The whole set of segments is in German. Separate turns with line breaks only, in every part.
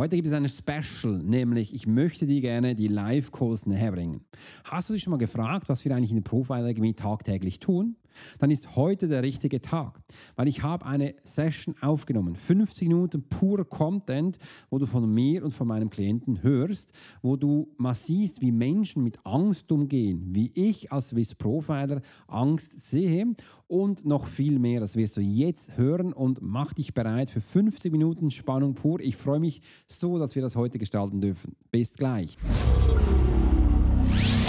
Heute gibt es eine Special, nämlich ich möchte dir gerne die Live-Calls näher bringen. Hast du dich schon mal gefragt, was wir eigentlich in der Profiler Academy tagtäglich tun? Dann ist heute der richtige Tag, weil ich habe eine Session aufgenommen, 50 Minuten pure Content, wo du von mir und von meinem Klienten hörst, wo du mal siehst, wie Menschen mit Angst umgehen, wie ich als Swiss Profiler Angst sehe und noch viel mehr. Das wirst du jetzt hören und mach dich bereit für 50 Minuten Spannung pur. Ich freue mich so, dass wir das heute gestalten dürfen. Bis gleich.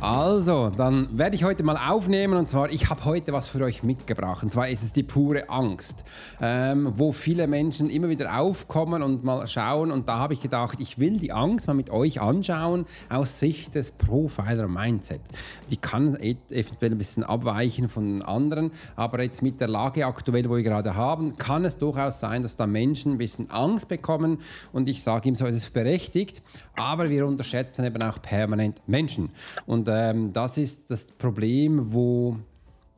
Also, dann werde ich heute mal aufnehmen und zwar, ich habe heute was für euch mitgebracht. Und zwar ist es die pure Angst, ähm, wo viele Menschen immer wieder aufkommen und mal schauen. Und da habe ich gedacht, ich will die Angst mal mit euch anschauen aus Sicht des Profiler Mindset. Die kann eventuell ein bisschen abweichen von anderen, aber jetzt mit der Lage aktuell, wo wir gerade haben, kann es durchaus sein, dass da Menschen ein bisschen Angst bekommen. Und ich sage ihm so, es ist berechtigt, aber wir unterschätzen eben auch permanent Menschen. Und und ähm, das ist das Problem, wo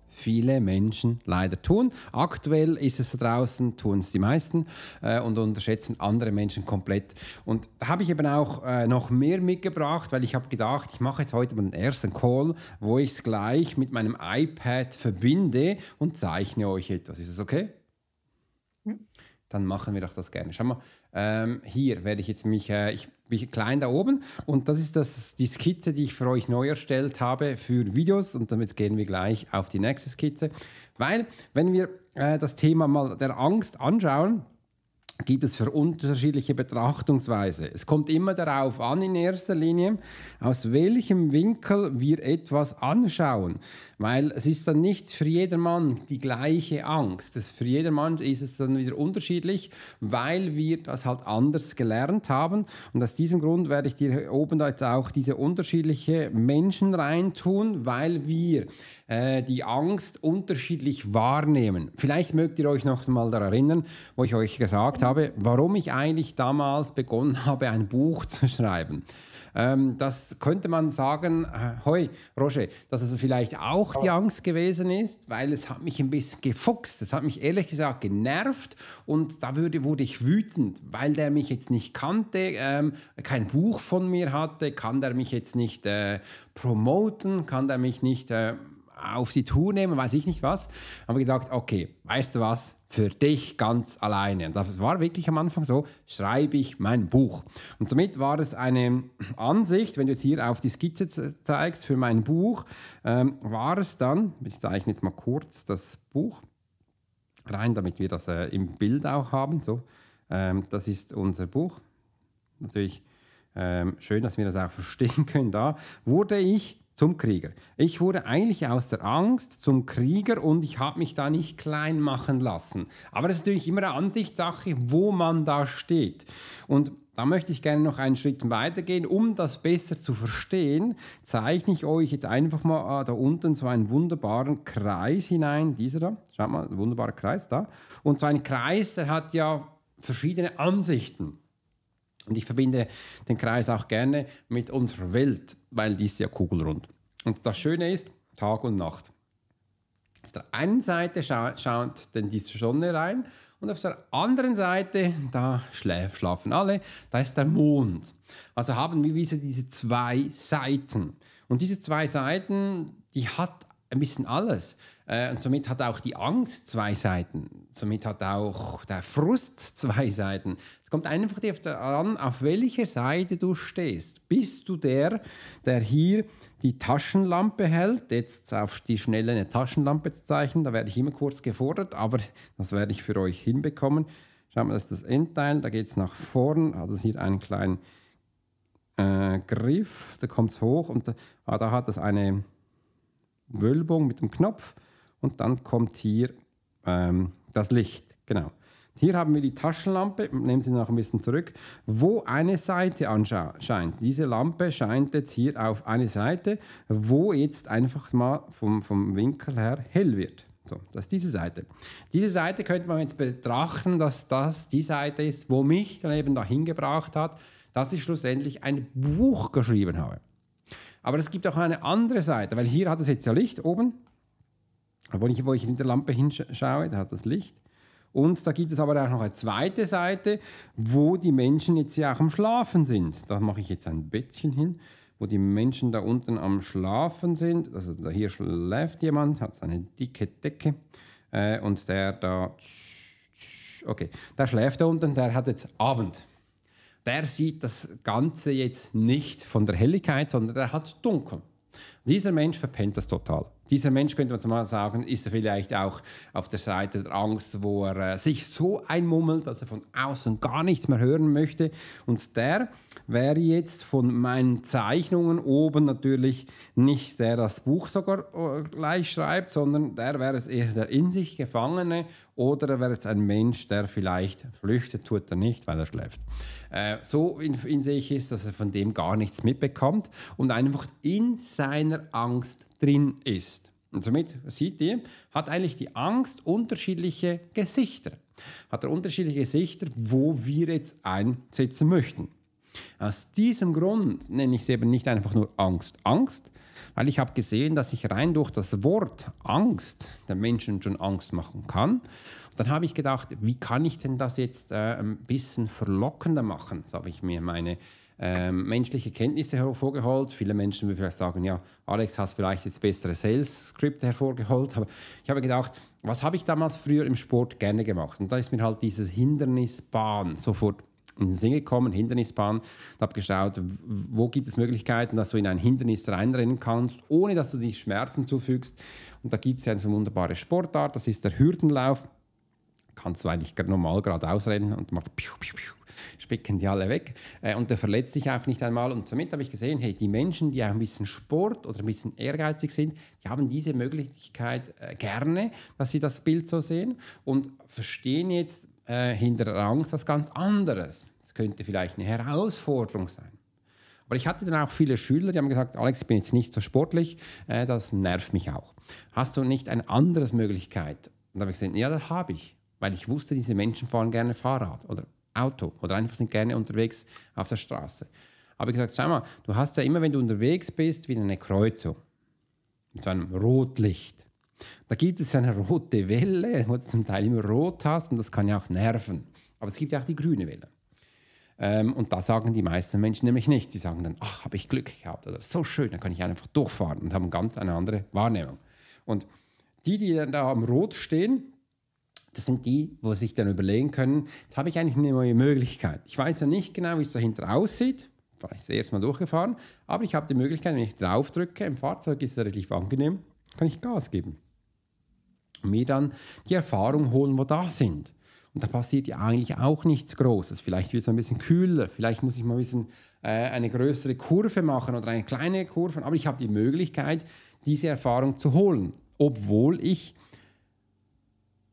viele Menschen leider tun. Aktuell ist es da draußen, tun es die meisten äh, und unterschätzen andere Menschen komplett. Und da habe ich eben auch äh, noch mehr mitgebracht, weil ich habe gedacht, ich mache jetzt heute mal den ersten Call, wo ich es gleich mit meinem iPad verbinde und zeichne euch etwas. Ist es okay? Dann machen wir doch das gerne. Schau mal, ähm, hier werde ich jetzt mich, äh, ich bin klein da oben und das ist das, die Skizze, die ich für euch neu erstellt habe für Videos und damit gehen wir gleich auf die nächste Skizze. Weil, wenn wir äh, das Thema mal der Angst anschauen, gibt es für unterschiedliche Betrachtungsweise. Es kommt immer darauf an, in erster Linie, aus welchem Winkel wir etwas anschauen. Weil es ist dann nicht für jedermann die gleiche Angst. Das für jedermann ist es dann wieder unterschiedlich, weil wir das halt anders gelernt haben. Und aus diesem Grund werde ich dir oben da jetzt auch diese unterschiedliche Menschen reintun, weil wir äh, die Angst unterschiedlich wahrnehmen. Vielleicht mögt ihr euch noch mal daran erinnern, wo ich euch gesagt habe, warum ich eigentlich damals begonnen habe, ein Buch zu schreiben. Ähm, das könnte man sagen, äh, hoi, Roger, dass es vielleicht auch die Angst gewesen ist, weil es hat mich ein bisschen gefuchst. Es hat mich ehrlich gesagt genervt und da würde, wurde ich wütend, weil der mich jetzt nicht kannte, ähm, kein Buch von mir hatte, kann der mich jetzt nicht äh, promoten, kann der mich nicht... Äh, auf die Tour nehmen, weiß ich nicht was. Haben wir gesagt, okay, weißt du was, für dich ganz alleine. Und das war wirklich am Anfang so, schreibe ich mein Buch. Und somit war es eine Ansicht, wenn du jetzt hier auf die Skizze zeigst für mein Buch, ähm, war es dann, ich zeichne jetzt mal kurz das Buch rein, damit wir das äh, im Bild auch haben. So, ähm, das ist unser Buch. Natürlich ähm, schön, dass wir das auch verstehen können. Da wurde ich zum Krieger. Ich wurde eigentlich aus der Angst zum Krieger und ich habe mich da nicht klein machen lassen. Aber es ist natürlich immer eine Ansichtssache, wo man da steht. Und da möchte ich gerne noch einen Schritt weitergehen. Um das besser zu verstehen, zeichne ich euch jetzt einfach mal äh, da unten so einen wunderbaren Kreis hinein. Dieser da, schaut mal, wunderbarer Kreis da. Und so ein Kreis, der hat ja verschiedene Ansichten. Und ich verbinde den Kreis auch gerne mit unserer Welt, weil die ist ja kugelrund. Und das Schöne ist, Tag und Nacht. Auf der einen Seite scha schaut denn die Sonne rein und auf der anderen Seite, da schlafen alle, da ist der Mond. Also haben wir diese zwei Seiten. Und diese zwei Seiten, die hat ein bisschen alles. Äh, und somit hat auch die Angst zwei Seiten. Somit hat auch der Frust zwei Seiten. Es kommt einfach daran, auf welcher Seite du stehst. Bist du der, der hier die Taschenlampe hält? Jetzt auf die Schnelle eine Taschenlampe zu zeichnen, da werde ich immer kurz gefordert, aber das werde ich für euch hinbekommen. Schauen wir, das ist das Endteil, da geht es nach vorn, hat es hier einen kleinen äh, Griff, da kommt es hoch und da, ah, da hat es eine Wölbung mit dem Knopf und dann kommt hier ähm, das Licht. Genau. Hier haben wir die Taschenlampe, nehmen Sie noch ein bisschen zurück, wo eine Seite anscheint. Diese Lampe scheint jetzt hier auf eine Seite, wo jetzt einfach mal vom, vom Winkel her hell wird. So, das ist diese Seite. Diese Seite könnte man jetzt betrachten, dass das die Seite ist, wo mich dann eben dahin gebracht hat, dass ich schlussendlich ein Buch geschrieben habe. Aber es gibt auch eine andere Seite, weil hier hat es jetzt ja Licht oben, wo ich, wo ich in der Lampe hinschaue, da hat das Licht. Und da gibt es aber auch noch eine zweite Seite, wo die Menschen jetzt ja auch am Schlafen sind. Da mache ich jetzt ein Bettchen hin, wo die Menschen da unten am Schlafen sind. Also hier schläft jemand, hat eine dicke Decke. Äh, und der da, okay, der schläft da unten, der hat jetzt Abend. Der sieht das Ganze jetzt nicht von der Helligkeit, sondern der hat dunkel. Dieser Mensch verpennt das total. Dieser Mensch, könnte man mal sagen, ist er vielleicht auch auf der Seite der Angst, wo er äh, sich so einmummelt, dass er von außen gar nichts mehr hören möchte. Und der wäre jetzt von meinen Zeichnungen oben natürlich nicht der das Buch sogar äh, gleich schreibt, sondern der wäre es eher der in sich Gefangene oder er wäre es ein Mensch, der vielleicht flüchtet, tut er nicht, weil er schläft. Äh, so in, in sich ist, dass er von dem gar nichts mitbekommt und einfach in seiner Angst drin ist. Und somit sieht ihr, hat eigentlich die Angst unterschiedliche Gesichter. Hat er unterschiedliche Gesichter, wo wir jetzt einsetzen möchten. Aus diesem Grund nenne ich es eben nicht einfach nur Angst. Angst, weil ich habe gesehen, dass ich rein durch das Wort Angst den Menschen schon Angst machen kann. Und dann habe ich gedacht, wie kann ich denn das jetzt äh, ein bisschen verlockender machen? So habe ich mir meine ähm, menschliche Kenntnisse hervorgeholt. Viele Menschen würden vielleicht sagen, ja, Alex, hast vielleicht jetzt bessere Sales-Skripte hervorgeholt. Aber ich habe gedacht, was habe ich damals früher im Sport gerne gemacht? Und da ist mir halt diese Hindernisbahn sofort in den Sinn gekommen, Hindernisbahn. Ich habe geschaut, wo gibt es Möglichkeiten, dass du in ein Hindernis reinrennen kannst, ohne dass du dich Schmerzen zufügst. Und da gibt es ja eine wunderbare Sportart, das ist der Hürdenlauf. Kannst du eigentlich normal geradeaus rennen und machst piu, piu, piu, spicken die alle weg. Äh, und der verletzt sich auch nicht einmal. Und somit habe ich gesehen, hey, die Menschen, die auch ein bisschen Sport oder ein bisschen ehrgeizig sind, die haben diese Möglichkeit äh, gerne, dass sie das Bild so sehen und verstehen jetzt äh, hinter Angst was ganz anderes. Es könnte vielleicht eine Herausforderung sein. Aber ich hatte dann auch viele Schüler, die haben gesagt, Alex, ich bin jetzt nicht so sportlich, äh, das nervt mich auch. Hast du nicht eine andere Möglichkeit? Und da habe ich gesagt, ja, das habe ich, weil ich wusste, diese Menschen fahren gerne Fahrrad oder Auto oder einfach sind gerne unterwegs auf der Straße. Aber ich gesagt, schau mal, du hast ja immer, wenn du unterwegs bist, wieder eine Kreuzung mit so einem Rotlicht. Da gibt es eine rote Welle, wo du zum Teil immer rot hast und das kann ja auch nerven. Aber es gibt ja auch die grüne Welle. Ähm, und da sagen die meisten Menschen nämlich nicht. Die sagen dann, ach, habe ich Glück gehabt oder so schön, dann kann ich einfach durchfahren und haben ganz eine andere Wahrnehmung. Und die, die dann da am Rot stehen, das sind die, wo sich dann überlegen können, jetzt habe ich eigentlich eine neue Möglichkeit. Ich weiß ja nicht genau, wie es dahinter aussieht. Vielleicht ist erst mal durchgefahren, aber ich habe die Möglichkeit, wenn ich drauf drücke, im Fahrzeug ist es relativ angenehm, kann ich Gas geben. Und mir dann die Erfahrung holen, wo da sind. Und da passiert ja eigentlich auch nichts Großes. Vielleicht wird es ein bisschen kühler, vielleicht muss ich mal ein bisschen äh, eine größere Kurve machen oder eine kleine Kurve, aber ich habe die Möglichkeit, diese Erfahrung zu holen, obwohl ich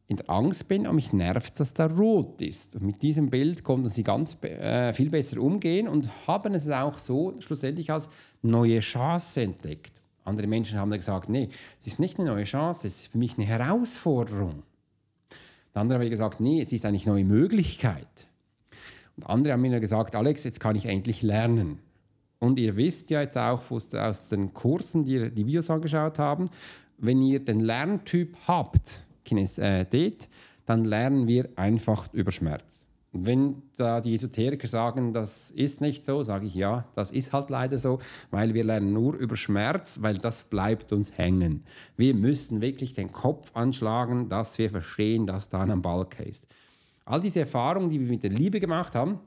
in der Angst bin und mich nervt, dass da rot ist. Und mit diesem Bild konnten sie ganz äh, viel besser umgehen und haben es auch so schlussendlich als neue Chance entdeckt. Andere Menschen haben gesagt, nee, es ist nicht eine neue Chance, es ist für mich eine Herausforderung. Der andere haben gesagt, nee, es ist eigentlich eine neue Möglichkeit. Und andere haben mir gesagt, Alex, jetzt kann ich endlich lernen. Und ihr wisst ja jetzt auch aus den Kursen, die die Videos angeschaut haben, wenn ihr den Lerntyp habt, Kinesthetet, äh, dann lernen wir einfach über Schmerz. wenn da die Esoteriker sagen, das ist nicht so, sage ich ja, das ist halt leider so, weil wir lernen nur über Schmerz, weil das bleibt uns hängen. Wir müssen wirklich den Kopf anschlagen, dass wir verstehen, dass da ein Balken ist. All diese Erfahrungen, die wir mit der Liebe gemacht haben,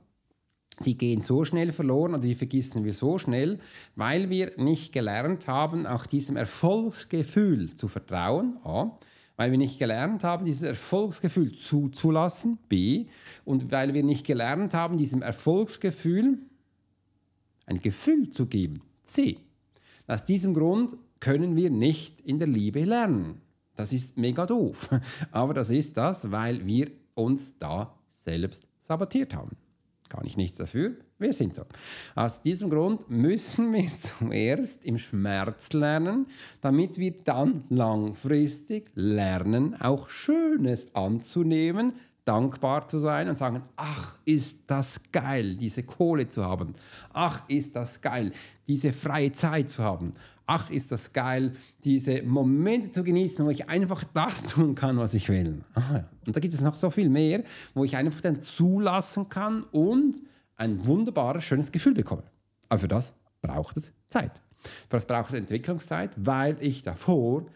die gehen so schnell verloren oder die vergessen wir so schnell, weil wir nicht gelernt haben, auch diesem Erfolgsgefühl zu vertrauen. A weil wir nicht gelernt haben, dieses Erfolgsgefühl zuzulassen, B, und weil wir nicht gelernt haben, diesem Erfolgsgefühl ein Gefühl zu geben, C. Aus diesem Grund können wir nicht in der Liebe lernen. Das ist mega doof. Aber das ist das, weil wir uns da selbst sabotiert haben. Kann ich nichts dafür, wir sind so. Aus diesem Grund müssen wir zuerst im Schmerz lernen, damit wir dann langfristig lernen, auch Schönes anzunehmen, dankbar zu sein und sagen, ach, ist das geil, diese Kohle zu haben. Ach, ist das geil, diese freie Zeit zu haben. Ach, ist das geil, diese Momente zu genießen, wo ich einfach das tun kann, was ich will. Ah, und da gibt es noch so viel mehr, wo ich einfach dann zulassen kann und ein wunderbares, schönes Gefühl bekomme. Aber für das braucht es Zeit. Für das braucht es Entwicklungszeit, weil ich davor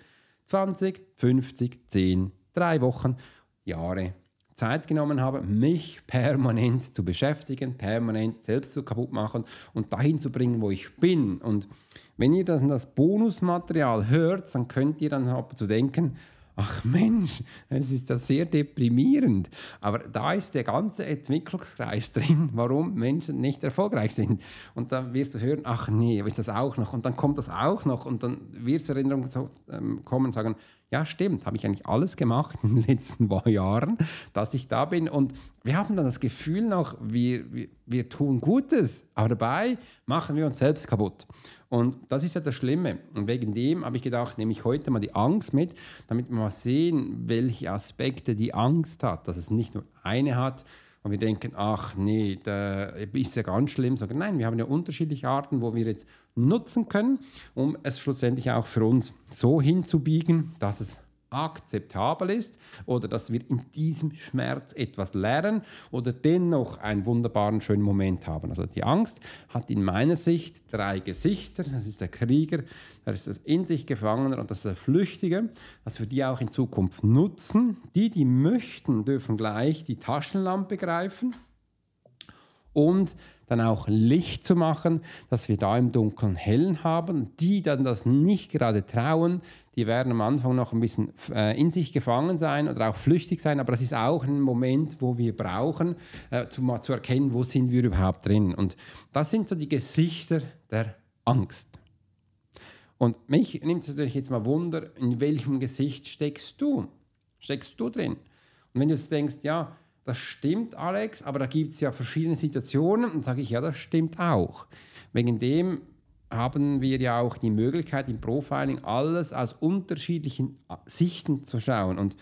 20, 50, 10, drei Wochen, Jahre Zeit genommen habe, mich permanent zu beschäftigen, permanent selbst zu kaputt machen und dahin zu bringen, wo ich bin. Und wenn ihr das, das Bonusmaterial hört, dann könnt ihr dann zu denken, ach Mensch, es ist ja sehr deprimierend. Aber da ist der ganze Entwicklungskreis drin, warum Menschen nicht erfolgreich sind. Und dann wirst du hören, ach nee, ist das auch noch? Und dann kommt das auch noch und dann wird es Erinnerung ähm, kommen und sagen, ja stimmt, habe ich eigentlich alles gemacht in den letzten Jahren, dass ich da bin. Und wir haben dann das Gefühl noch, wir, wir, wir tun Gutes, aber dabei machen wir uns selbst kaputt. Und das ist ja das Schlimme. Und wegen dem habe ich gedacht, nehme ich heute mal die Angst mit, damit wir mal sehen, welche Aspekte die Angst hat. Dass es nicht nur eine hat und wir denken, ach nee, da ist ja ganz schlimm. Sagen, nein, wir haben ja unterschiedliche Arten, wo wir jetzt nutzen können, um es schlussendlich auch für uns so hinzubiegen, dass es akzeptabel ist oder dass wir in diesem Schmerz etwas lernen oder dennoch einen wunderbaren, schönen Moment haben. Also die Angst hat in meiner Sicht drei Gesichter. Das ist der Krieger, das ist der in sich Gefangener und das ist der Flüchtige, dass wir die auch in Zukunft nutzen. Die, die möchten, dürfen gleich die Taschenlampe greifen und dann auch Licht zu machen, dass wir da im Dunkeln hellen haben. Die dann das nicht gerade trauen, die werden am Anfang noch ein bisschen äh, in sich gefangen sein oder auch flüchtig sein, aber das ist auch ein Moment, wo wir brauchen, äh, zu, mal zu erkennen, wo sind wir überhaupt drin. Und das sind so die Gesichter der Angst. Und mich nimmt es natürlich jetzt mal Wunder, in welchem Gesicht steckst du? Steckst du drin? Und wenn du jetzt denkst, ja, das stimmt, Alex, aber da gibt es ja verschiedene Situationen, dann sage ich, ja, das stimmt auch. Wegen dem haben wir ja auch die Möglichkeit im Profiling alles aus unterschiedlichen Sichten zu schauen. Und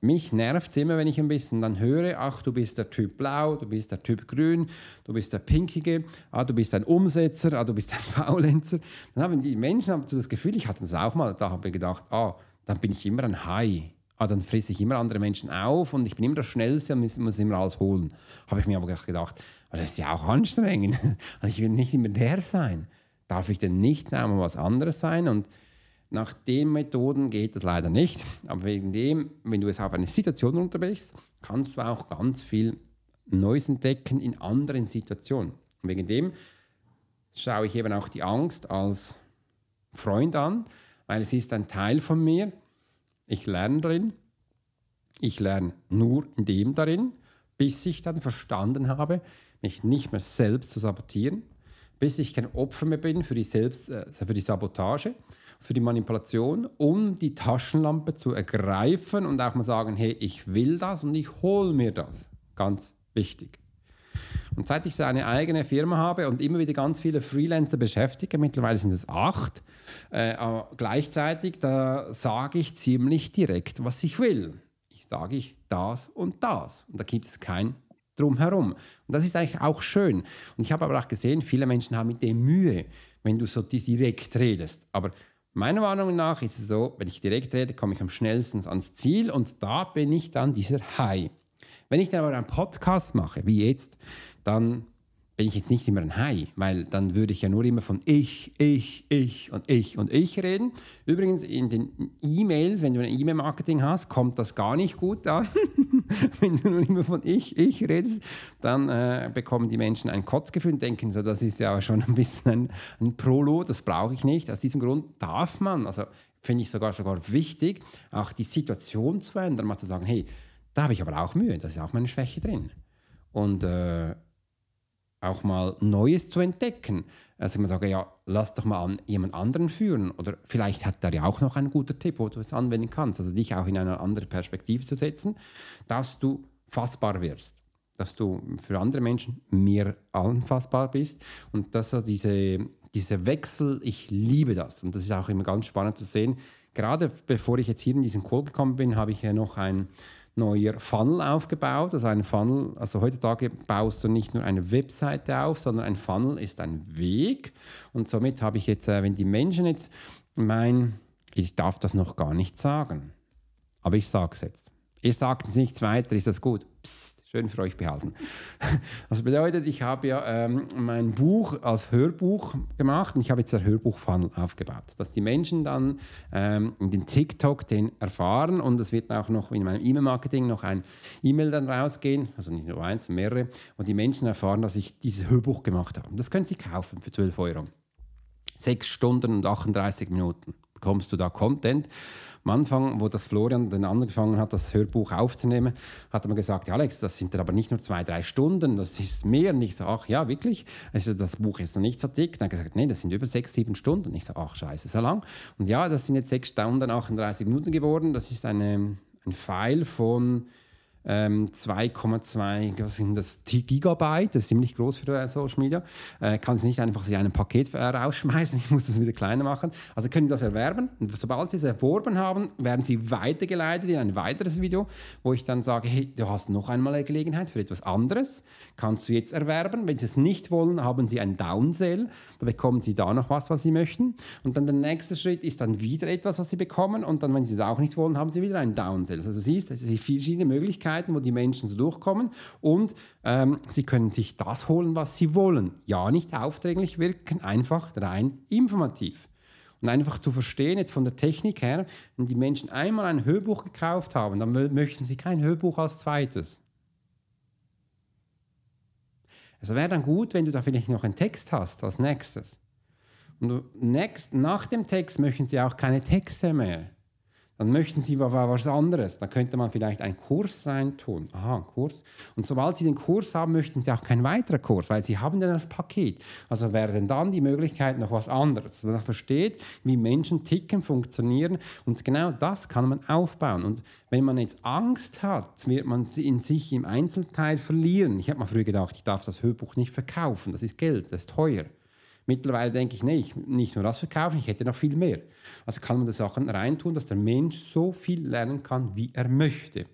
mich nervt es immer, wenn ich ein bisschen dann höre, ach, du bist der Typ Blau, du bist der Typ Grün, du bist der Pinkige, ah, du bist ein Umsetzer, ah, du bist ein Faulenzer. Dann haben die Menschen haben das Gefühl, ich hatte das auch mal, da habe ich gedacht, ah, dann bin ich immer ein Hai. Ah, dann fresse ich immer andere Menschen auf und ich bin immer der Schnellste und muss, muss immer alles holen. Habe ich mir aber gedacht, das ist ja auch anstrengend. ich will nicht immer der sein darf ich denn nicht einmal was anderes sein? Und nach den Methoden geht das leider nicht. Aber wegen dem, wenn du es auf eine Situation unterbrichst, kannst du auch ganz viel Neues entdecken in anderen Situationen. Und wegen dem schaue ich eben auch die Angst als Freund an, weil es ist ein Teil von mir. Ich lerne darin. Ich lerne nur in dem darin, bis ich dann verstanden habe, mich nicht mehr selbst zu sabotieren, bis ich kein Opfer mehr bin für die, Selbst, äh, für die Sabotage, für die Manipulation, um die Taschenlampe zu ergreifen und auch mal sagen, hey, ich will das und ich hole mir das. Ganz wichtig. Und seit ich so eine eigene Firma habe und immer wieder ganz viele Freelancer beschäftige, mittlerweile sind es acht, äh, gleichzeitig, da sage ich ziemlich direkt, was ich will. Ich sage ich das und das. Und da gibt es kein drumherum. Und das ist eigentlich auch schön. Und ich habe aber auch gesehen, viele Menschen haben mit dem Mühe, wenn du so direkt redest. Aber meiner Meinung nach ist es so, wenn ich direkt rede, komme ich am schnellsten ans Ziel und da bin ich dann dieser High. Wenn ich dann aber einen Podcast mache, wie jetzt, dann bin ich jetzt nicht immer ein Hai, weil dann würde ich ja nur immer von ich, ich, ich und ich und ich reden. Übrigens in den E-Mails, wenn du ein E-Mail-Marketing hast, kommt das gar nicht gut an. wenn du nur immer von ich, ich redest, dann äh, bekommen die Menschen ein Kotzgefühl und denken so, das ist ja schon ein bisschen ein, ein Prolo, das brauche ich nicht. Aus diesem Grund darf man, also finde ich sogar sogar wichtig, auch die Situation zu ändern, mal zu sagen, hey, da habe ich aber auch Mühe, da ist auch meine Schwäche drin. Und äh, auch mal Neues zu entdecken. Also man sagt, ja, lass doch mal an jemand anderen führen. Oder vielleicht hat er ja auch noch einen guten Tipp, wo du es anwenden kannst. Also dich auch in eine andere Perspektive zu setzen, dass du fassbar wirst. Dass du für andere Menschen mehr anfassbar bist. Und dass also diese, diese Wechsel, ich liebe das. Und das ist auch immer ganz spannend zu sehen. Gerade bevor ich jetzt hier in diesen Call gekommen bin, habe ich ja noch ein neuer Funnel aufgebaut. Also ein Funnel, also heutzutage baust du nicht nur eine Webseite auf, sondern ein Funnel ist ein Weg. Und somit habe ich jetzt, äh, wenn die Menschen jetzt meinen, ich darf das noch gar nicht sagen, aber ich sage es jetzt. Ihr sagt nichts weiter, ist das gut? Psst. Schön für euch behalten. Das bedeutet, ich habe ja ähm, mein Buch als Hörbuch gemacht und ich habe jetzt ein Hörbuch-Funnel aufgebaut, dass die Menschen dann ähm, in den TikTok den erfahren und es wird auch noch in meinem E-Mail-Marketing noch ein E-Mail dann rausgehen, also nicht nur eins, mehrere, und die Menschen erfahren, dass ich dieses Hörbuch gemacht habe. Das können sie kaufen für 12 Euro. Sechs Stunden und 38 Minuten bekommst du da Content am Anfang, wo das Florian dann angefangen hat, das Hörbuch aufzunehmen, hat er mir gesagt, Alex, das sind aber nicht nur zwei, drei Stunden, das ist mehr. Und ich so, ach ja, wirklich? Also das Buch ist noch nicht so dick. Dann hat er gesagt, nee, das sind über sechs, sieben Stunden. Und ich so, ach scheiße, so lang. Und ja, das sind jetzt sechs Stunden, 38 Minuten geworden. Das ist eine, ein Pfeil von 2,2 ähm, was sind das Gigabyte, das ist ziemlich groß für Social Media. Äh, kann es nicht einfach in einem Paket äh, rausschmeißen, ich muss das wieder kleiner machen. Also können Sie das erwerben und sobald Sie es erworben haben, werden Sie weitergeleitet in ein weiteres Video, wo ich dann sage, hey, du hast noch einmal eine Gelegenheit für etwas anderes, kannst du jetzt erwerben. Wenn Sie es nicht wollen, haben Sie ein Downsell, da bekommen Sie da noch was, was Sie möchten. Und dann der nächste Schritt ist dann wieder etwas, was Sie bekommen und dann, wenn Sie es auch nicht wollen, haben Sie wieder ein Downsell. Also du siehst, es sind verschiedene Möglichkeiten Möglichkeiten, wo die Menschen so durchkommen und ähm, sie können sich das holen, was sie wollen. Ja, nicht aufdringlich wirken, einfach rein informativ. Und einfach zu verstehen, jetzt von der Technik her, wenn die Menschen einmal ein Hörbuch gekauft haben, dann möchten sie kein Hörbuch als zweites. Es wäre dann gut, wenn du da vielleicht noch einen Text hast als nächstes. Und next, nach dem Text möchten sie auch keine Texte mehr dann möchten Sie was anderes. Da könnte man vielleicht einen Kurs reintun. Aha, Kurs. Und sobald Sie den Kurs haben, möchten Sie auch keinen weiteren Kurs, weil Sie haben dann das Paket. Also wäre dann die Möglichkeit noch was anderes. Dass man versteht, wie Menschen ticken, funktionieren. Und genau das kann man aufbauen. Und wenn man jetzt Angst hat, wird man in sich im Einzelteil verlieren. Ich habe mal früher gedacht, ich darf das Hörbuch nicht verkaufen. Das ist Geld, das ist teuer. Mittlerweile denke ich, nee, ich nicht nur das verkaufen, ich hätte noch viel mehr. Also kann man da Sachen reintun, dass der Mensch so viel lernen kann, wie er möchte.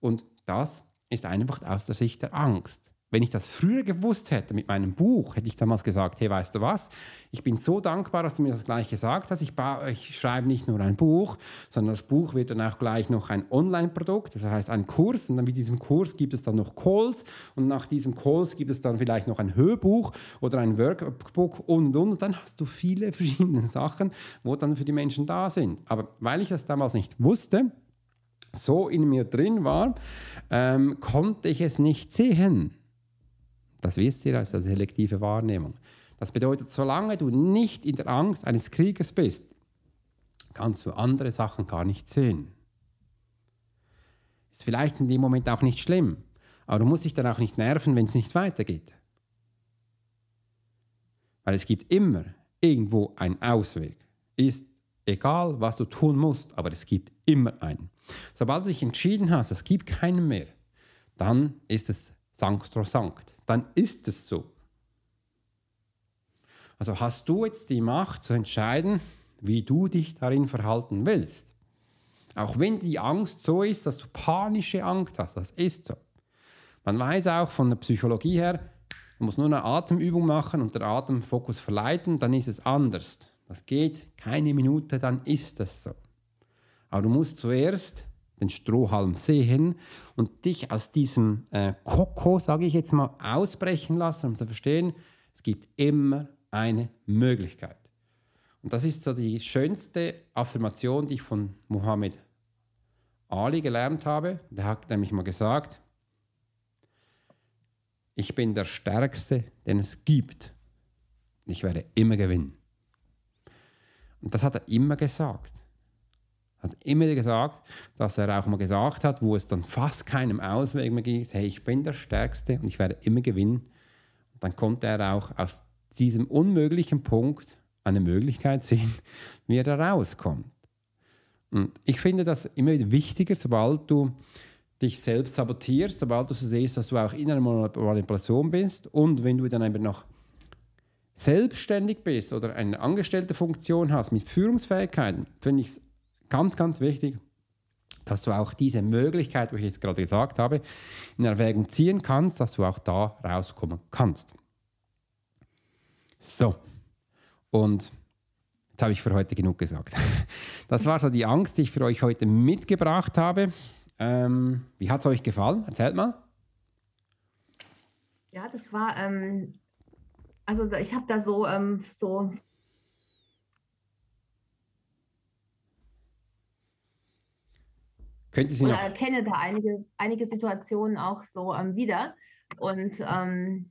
Und das ist einfach aus der Sicht der Angst. Wenn ich das früher gewusst hätte mit meinem Buch, hätte ich damals gesagt, hey, weißt du was, ich bin so dankbar, dass du mir das gleich gesagt hast. Ich, ich schreibe nicht nur ein Buch, sondern das Buch wird dann auch gleich noch ein Online-Produkt, das heißt ein Kurs. Und dann mit diesem Kurs gibt es dann noch Calls und nach diesem Calls gibt es dann vielleicht noch ein Hörbuch oder ein Workbook und, und. Und dann hast du viele verschiedene Sachen, wo dann für die Menschen da sind. Aber weil ich das damals nicht wusste, so in mir drin war, ähm, konnte ich es nicht sehen. Das wisst ihr aus der selektive Wahrnehmung. Das bedeutet, solange du nicht in der Angst eines Kriegers bist, kannst du andere Sachen gar nicht sehen. Ist vielleicht in dem Moment auch nicht schlimm, aber du musst dich dann auch nicht nerven, wenn es nicht weitergeht. Weil es gibt immer irgendwo einen Ausweg. Ist egal, was du tun musst, aber es gibt immer einen. Sobald du dich entschieden hast, es gibt keinen mehr, dann ist es sanctrosanct dann ist es so. Also hast du jetzt die Macht zu entscheiden, wie du dich darin verhalten willst. Auch wenn die Angst so ist, dass du panische Angst hast, das ist so. Man weiß auch von der Psychologie her, man muss nur eine Atemübung machen und der Atemfokus verleiten, dann ist es anders. Das geht keine Minute, dann ist es so. Aber du musst zuerst den Strohhalm sehen und dich aus diesem äh, Koko, sage ich jetzt mal, ausbrechen lassen, um zu verstehen, es gibt immer eine Möglichkeit. Und das ist so die schönste Affirmation, die ich von Muhammad Ali gelernt habe. Der hat nämlich mal gesagt, ich bin der Stärkste, den es gibt. Ich werde immer gewinnen. Und das hat er immer gesagt. Hat immer gesagt, dass er auch mal gesagt hat, wo es dann fast keinem Ausweg mehr ging, hey, ich bin der Stärkste und ich werde immer gewinnen. Und dann konnte er auch aus diesem unmöglichen Punkt eine Möglichkeit sehen, wie er da rauskommt. Und ich finde das immer wieder wichtiger, sobald du dich selbst sabotierst, sobald du so siehst, dass du auch in einer Manipulation bist und wenn du dann einfach noch selbstständig bist oder eine angestellte Funktion hast mit Führungsfähigkeiten, finde ich es ganz, ganz wichtig, dass du auch diese Möglichkeit, wie ich jetzt gerade gesagt habe, in Erwägung ziehen kannst, dass du auch da rauskommen kannst. So, und jetzt habe ich für heute genug gesagt. Das war so die Angst, die ich für euch heute mitgebracht habe. Ähm, wie hat es euch gefallen? Erzählt mal.
Ja, das war, ähm, also ich habe da so, ähm, so
Könnte Sie
oder
noch
erkenne da einige, einige Situationen auch so ähm, wieder. Und ähm,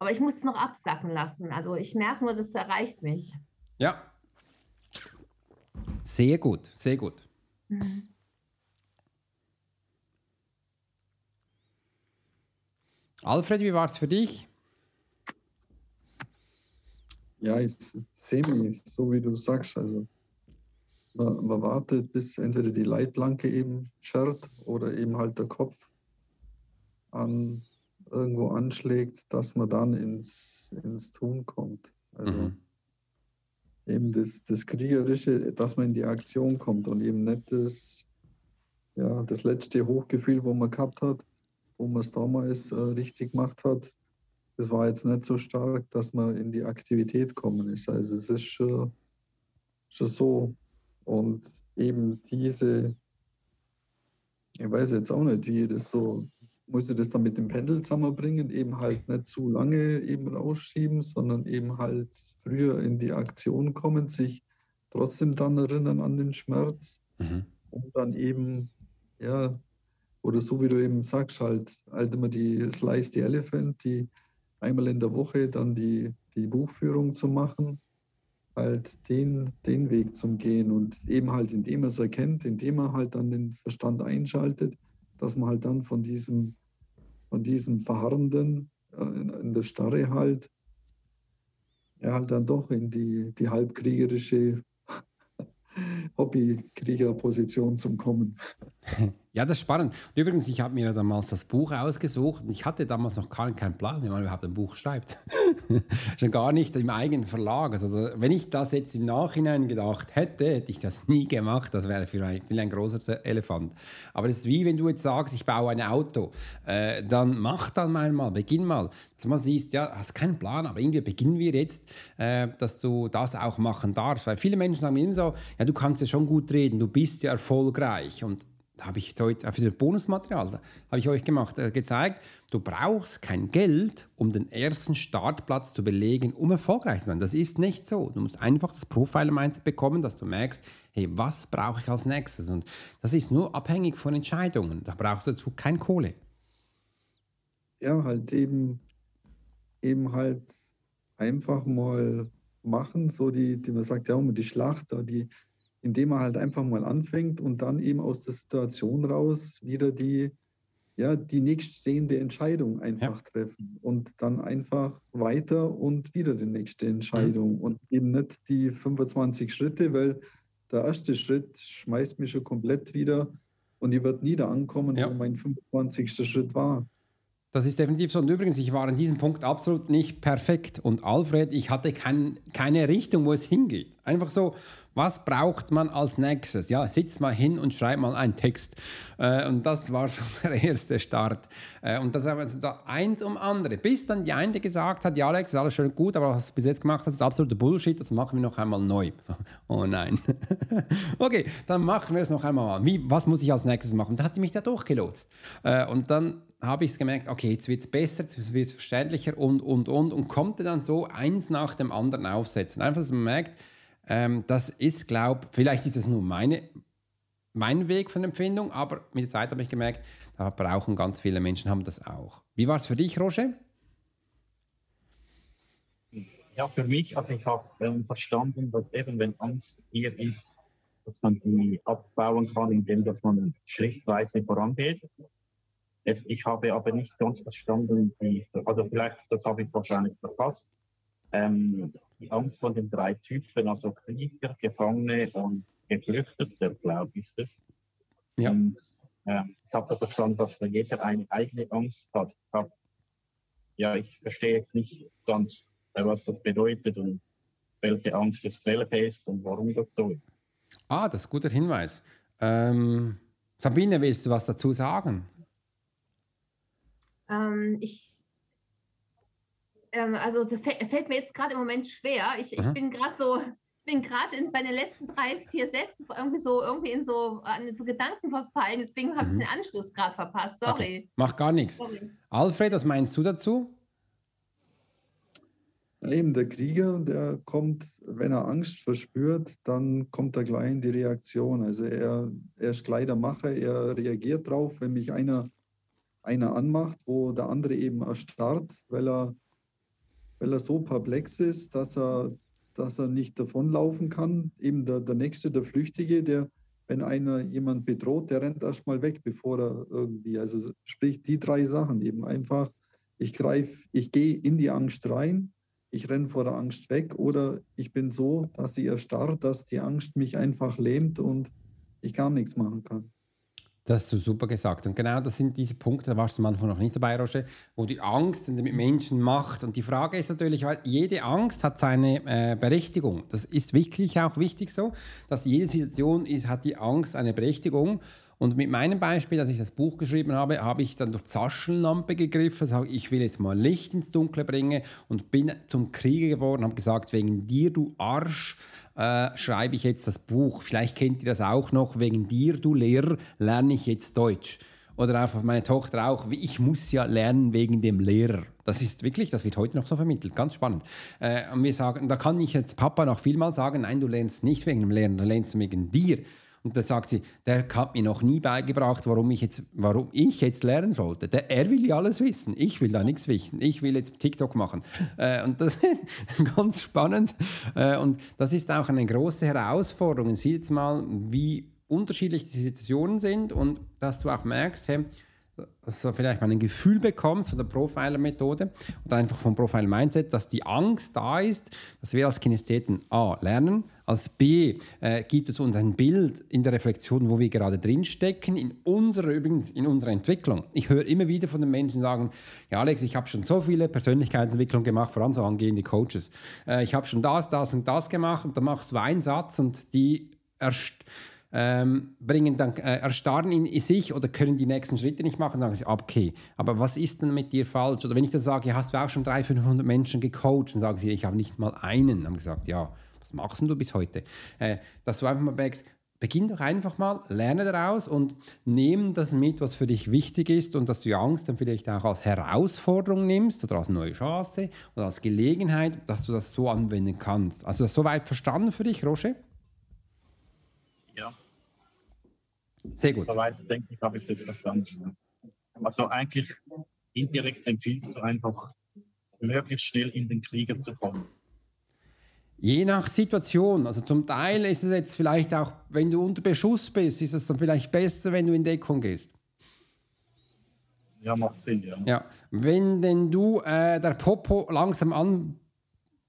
aber ich muss es noch absacken lassen. Also ich merke nur, das erreicht mich.
Ja. Sehr gut, sehr gut.
Mhm.
Alfred, wie war es für dich?
Ja, ich sehe mich, so wie du sagst. Also man, wartet, bis entweder die Leitplanke eben schert oder eben halt der Kopf an irgendwo anschlägt, dass man dann ins, ins Tun kommt. Also mhm. eben das, das Kriegerische, dass man in die Aktion kommt und eben nicht das, ja, das letzte Hochgefühl, wo man gehabt hat, wo man es damals äh, richtig gemacht hat, das war jetzt nicht so stark, dass man in die Aktivität kommen ist. Also es ist schon, schon so. Und eben diese, ich weiß jetzt auch nicht, wie das so, muss ich das dann mit dem Pendel zusammenbringen, eben halt nicht zu lange eben rausschieben, sondern eben halt früher in die Aktion kommen, sich trotzdem dann erinnern an den Schmerz mhm. und dann eben, ja, oder so wie du eben sagst, halt, halt immer die Slice the Elephant, die einmal in der Woche dann die, die Buchführung zu machen, halt den, den Weg zum Gehen und eben halt, indem er es erkennt, indem er halt dann den Verstand einschaltet, dass man halt dann von diesem, von diesem Verharrenden äh, in, in, der Starre halt, ja, halt dann doch in die, die halbkriegerische Hobbykriegerposition zum Kommen.
Ja, das ist spannend. Übrigens, ich habe mir damals das Buch ausgesucht und ich hatte damals noch gar keinen Plan, wie man überhaupt ein Buch schreibt. Schon gar nicht im eigenen Verlag. Also, wenn ich das jetzt im Nachhinein gedacht hätte, hätte ich das nie gemacht. Das wäre für ein, ein großer Elefant. Aber es ist wie wenn du jetzt sagst, ich baue ein Auto. Äh, dann mach dann mal, beginn mal. Dass man siehst, ja, hast keinen Plan, aber irgendwie beginnen wir jetzt, äh, dass du das auch machen darfst. Weil viele Menschen sagen immer so, ja, du kannst ja schon gut reden, du bist ja erfolgreich. Und da habe ich jetzt heute für das Bonusmaterial, da habe ich euch gemacht, äh, gezeigt, du brauchst kein Geld, um den ersten Startplatz zu belegen, um erfolgreich zu sein. Das ist nicht so. Du musst einfach das Profiler-Mindset bekommen, dass du merkst, hey, was brauche ich als nächstes? Und das ist nur abhängig von Entscheidungen. Da brauchst du dazu kein Kohle.
Ja, halt eben, eben halt einfach mal machen, so die, die man sagt, ja, die Schlachter, die indem er halt einfach mal anfängt und dann eben aus der Situation raus wieder die, ja, die nächststehende Entscheidung einfach ja. treffen und dann einfach weiter und wieder die nächste Entscheidung mhm. und eben nicht die 25 Schritte, weil der erste Schritt schmeißt mich schon komplett wieder und ich werde nie da ankommen, ja. wo mein 25. Schritt war.
Das ist definitiv so. Und übrigens, ich war an diesem Punkt absolut nicht perfekt. Und Alfred, ich hatte kein, keine Richtung, wo es hingeht. Einfach so, Was braucht man als nächstes? Ja, sitz mal hin und schreib mal einen Text. Äh, und das war so der erste Start. Äh, und das war also da eins um andere. Bis dann die eine gesagt hat, ja Alex, alles schön gut, aber was du bis jetzt gemacht hast, ist absoluter Bullshit, das machen wir noch einmal neu. So, oh nein. okay, dann machen wir es noch einmal. Wie, was muss ich als nächstes machen? Da hat die mich da durchgelotst. Äh, und dann habe ich es gemerkt, okay, jetzt wird es besser, jetzt wird es verständlicher und, und, und. Und konnte dann so eins nach dem anderen aufsetzen. Einfach, dass man merkt, ähm, das ist, glaube vielleicht ist es nur meine, mein Weg von Empfindung, aber mit der Zeit habe ich gemerkt, da brauchen ganz viele Menschen, haben das auch. Wie war es für dich, Roger?
Ja, für mich, also ich habe ähm, verstanden, dass eben, wenn Angst hier ist, dass man die abbauen kann, indem dass man schrittweise vorangeht. Ich habe aber nicht ganz verstanden, die, also vielleicht, das habe ich wahrscheinlich verpasst, ähm, die Angst von den drei Typen, also Krieger, Gefangene und Geflüchtete, glaube ich, ist es. Ja. Und, äh, ich habe verstanden, dass jeder eine eigene Angst hat. Hab, ja, ich verstehe jetzt nicht ganz, äh, was das bedeutet und welche Angst es welche ist und warum das so ist.
Ah, das ist ein guter Hinweis. Ähm, Sabine, willst du was dazu sagen?
Ähm, ich ähm, also das fällt mir jetzt gerade im Moment schwer. Ich, ich bin gerade so, ich bin gerade bei den letzten drei, vier Sätzen irgendwie so irgendwie in so, an so Gedanken verfallen. Deswegen habe mhm. ich den Anschluss gerade verpasst. Sorry. Okay.
Macht gar nichts. Sorry. Alfred, was meinst du dazu?
Eben der Krieger, der kommt, wenn er Angst verspürt, dann kommt er gleich in die Reaktion. Also er, er ist gleich der Macher, er reagiert drauf, wenn mich einer, einer anmacht, wo der andere eben erstarrt, weil er weil er so perplex ist, dass er, dass er nicht davonlaufen kann. Eben der, der Nächste, der Flüchtige, der, wenn einer jemand bedroht, der rennt erstmal weg, bevor er irgendwie, also sprich die drei Sachen eben einfach, ich greife, ich gehe in die Angst rein, ich renne vor der Angst weg oder ich bin so, dass sie erstarrt, dass die Angst mich einfach lähmt und ich gar nichts machen kann.
Das hast du super gesagt. Und genau das sind diese Punkte, da warst du am Anfang noch nicht dabei, Roger, wo die Angst mit Menschen macht. Und die Frage ist natürlich, jede Angst hat seine äh, Berechtigung. Das ist wirklich auch wichtig so, dass jede Situation ist, hat die Angst eine Berechtigung. Und mit meinem Beispiel, als ich das Buch geschrieben habe, habe ich dann durch die Taschenlampe gegriffen, sage, ich will jetzt mal Licht ins Dunkle bringen und bin zum Krieger geworden, habe gesagt, wegen dir, du Arsch, äh, schreibe ich jetzt das Buch. Vielleicht kennt ihr das auch noch, wegen dir, du Lehrer, lerne ich jetzt Deutsch. Oder einfach meine Tochter auch, ich muss ja lernen wegen dem Lehrer. Das ist wirklich, das wird heute noch so vermittelt, ganz spannend. Äh, und wir sagen, da kann ich jetzt Papa noch vielmal sagen, nein, du lernst nicht wegen dem Lehrer, du lernst wegen dir. Und da sagt sie, der hat mir noch nie beigebracht, warum ich jetzt, warum ich jetzt lernen sollte. Der, er will ja alles wissen. Ich will da nichts wissen. Ich will jetzt TikTok machen. Äh, und das ist ganz spannend. Äh, und das ist auch eine große Herausforderung. Sieh jetzt mal, wie unterschiedlich die Situationen sind und dass du auch merkst, hey, dass du vielleicht mal ein Gefühl bekommst von der Profiler-Methode oder einfach vom Profiler-Mindset, dass die Angst da ist, dass wir als Kinestheten A. lernen, als B. Äh, gibt es uns ein Bild in der Reflexion, wo wir gerade drinstecken, in unserer, übrigens in unserer Entwicklung. Ich höre immer wieder von den Menschen sagen, ja Alex, ich habe schon so viele Persönlichkeitsentwicklungen gemacht, vor allem so angehende Coaches. Äh, ich habe schon das, das und das gemacht und dann machst du einen Satz und die erst ähm, bringen dann, äh, erstarren in sich oder können die nächsten Schritte nicht machen, sagen sie, okay, aber was ist denn mit dir falsch? Oder wenn ich dann sage, hast du auch schon 300, 500 Menschen gecoacht, dann sagen sie, ich habe nicht mal einen. Haben gesagt, ja, was machst du bis heute? Äh, dass du einfach mal merkst, beginn doch einfach mal, lerne daraus und nimm das mit, was für dich wichtig ist und dass du die Angst dann vielleicht auch als Herausforderung nimmst oder als neue Chance oder als Gelegenheit, dass du das so anwenden kannst. Also das soweit verstanden für dich, Roche? Sehr gut.
Soweit denke ich, habe ich es verstanden. Also eigentlich indirekt empfiehlst du einfach, möglichst schnell in den Krieger zu kommen.
Je nach Situation. Also zum Teil ist es jetzt vielleicht auch, wenn du unter Beschuss bist, ist es dann vielleicht besser, wenn du in Deckung gehst.
Ja, macht Sinn, ja.
ja. Wenn denn du äh, der Popo langsam an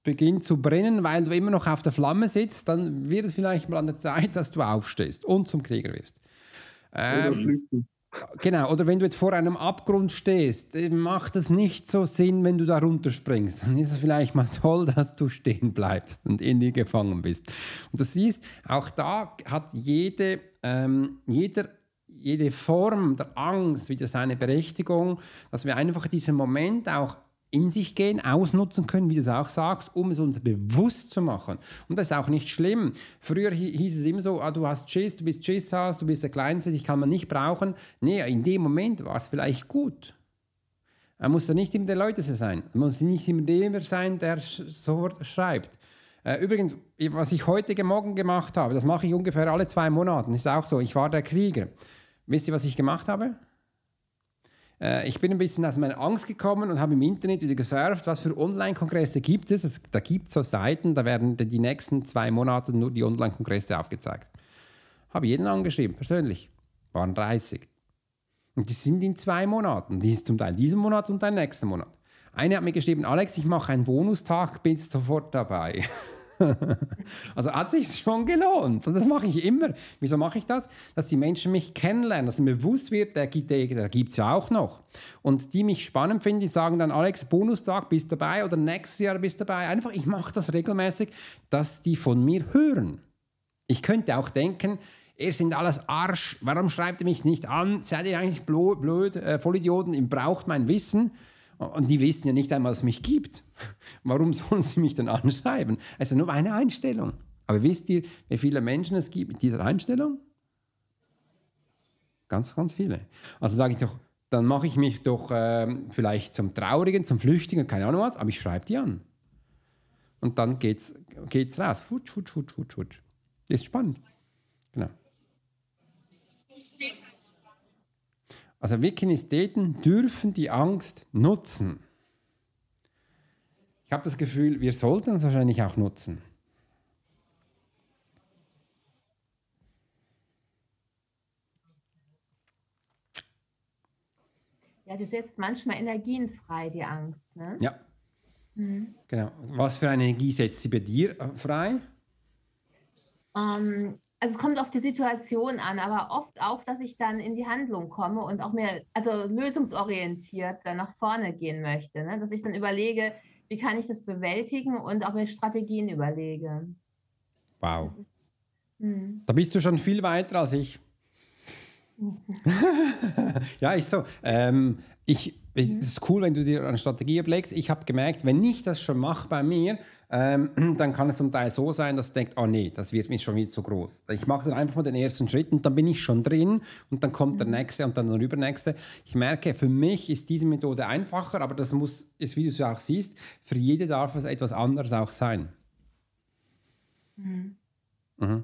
beginnt zu brennen, weil du immer noch auf der Flamme sitzt, dann wird es vielleicht mal an der Zeit, dass du aufstehst und zum Krieger wirst. Ähm, genau, oder wenn du jetzt vor einem Abgrund stehst, äh, macht es nicht so Sinn, wenn du da runterspringst. Dann ist es vielleicht mal toll, dass du stehen bleibst und in dir gefangen bist. Und du siehst, auch da hat jede, ähm, jeder jede Form der Angst wieder seine Berechtigung, dass wir einfach diesen Moment auch in sich gehen, ausnutzen können, wie du es auch sagst, um es uns bewusst zu machen. Und das ist auch nicht schlimm. Früher hieß es immer so, ah, du hast Schiss, du bist Schiss hast, du bist der Kleinste, dich kann man nicht brauchen. Nee, in dem Moment war es vielleicht gut. Er muss ja nicht immer der Leute sein. Er muss nicht immer der sein, der sofort schreibt. Äh, übrigens, was ich heute Morgen gemacht habe, das mache ich ungefähr alle zwei Monate. Ist auch so. Ich war der Krieger. Wisst ihr, was ich gemacht habe? Äh, ich bin ein bisschen aus meiner Angst gekommen und habe im Internet wieder gesurft, was für Online-Kongresse gibt es. es da gibt es so Seiten, da werden die nächsten zwei Monate nur die Online-Kongresse aufgezeigt. Habe jeden angeschrieben, persönlich. Waren 30. Und die sind in zwei Monaten. Die ist zum Teil diesen Monat und dann nächsten Monat. Eine hat mir geschrieben, Alex, ich mache einen Bonustag, bist sofort dabei. also hat sich schon gelohnt. Und das mache ich immer. Wieso mache ich das? Dass die Menschen mich kennenlernen, dass mir bewusst wird, der, gibt es ja auch noch. Und die mich spannend finden, die sagen dann, Alex, Bonustag, bist dabei oder nächstes Jahr bist dabei. Einfach, ich mache das regelmäßig, dass die von mir hören. Ich könnte auch denken, ihr sind alles Arsch, warum schreibt ihr mich nicht an? Seid ihr eigentlich blöd, blöd äh, Vollidioten, ihr braucht mein Wissen. Und die wissen ja nicht einmal, dass es mich gibt. Warum sollen sie mich dann anschreiben? Also nur eine Einstellung. Aber wisst ihr, wie viele Menschen es gibt mit dieser Einstellung? Ganz, ganz viele. Also sage ich doch, dann mache ich mich doch äh, vielleicht zum Traurigen, zum Flüchtigen, keine Ahnung was, aber ich schreibe die an. Und dann geht's, geht's raus. Futsch, futsch, futsch, futsch, futsch. Ist spannend. Genau. Also wir Kinestheten dürfen die Angst nutzen. Ich habe das Gefühl, wir sollten es wahrscheinlich auch nutzen.
Ja, die setzt manchmal Energien frei, die Angst. Ne?
Ja. Mhm. Genau. Was für eine Energie setzt sie bei dir äh, frei?
Ähm, also es kommt auf die Situation an, aber oft auch, dass ich dann in die Handlung komme und auch mehr, also lösungsorientiert dann nach vorne gehen möchte. Ne? Dass ich dann überlege, wie kann ich das bewältigen und auch mir Strategien überlege.
Wow. Ist, hm. Da bist du schon viel weiter als ich. ja, ist so. Ähm, ich, es ist cool, wenn du dir eine Strategie überlegst. Ich habe gemerkt, wenn ich das schon mache bei mir, ähm, dann kann es zum Teil so sein, dass du denkst, oh nee, das wird mir schon wieder zu groß. Ich mache dann einfach mal den ersten Schritt und dann bin ich schon drin und dann kommt der mhm. nächste und dann der übernächste. Ich merke, für mich ist diese Methode einfacher, aber das muss, ist, wie du es auch siehst, für jede darf es etwas anderes auch sein. Mhm. Mhm.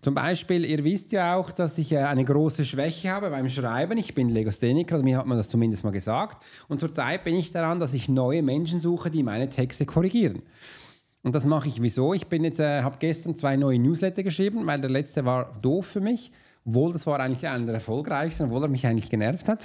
Zum Beispiel, ihr wisst ja auch, dass ich äh, eine große Schwäche habe beim Schreiben. Ich bin Legastheniker, also mir hat man das zumindest mal gesagt. Und zurzeit bin ich daran, dass ich neue Menschen suche, die meine Texte korrigieren. Und das mache ich wieso? Ich bin jetzt, äh, habe gestern zwei neue Newsletter geschrieben, weil der letzte war doof für mich. Obwohl, das war eigentlich einer der erfolgreichsten, obwohl er mich eigentlich genervt hat.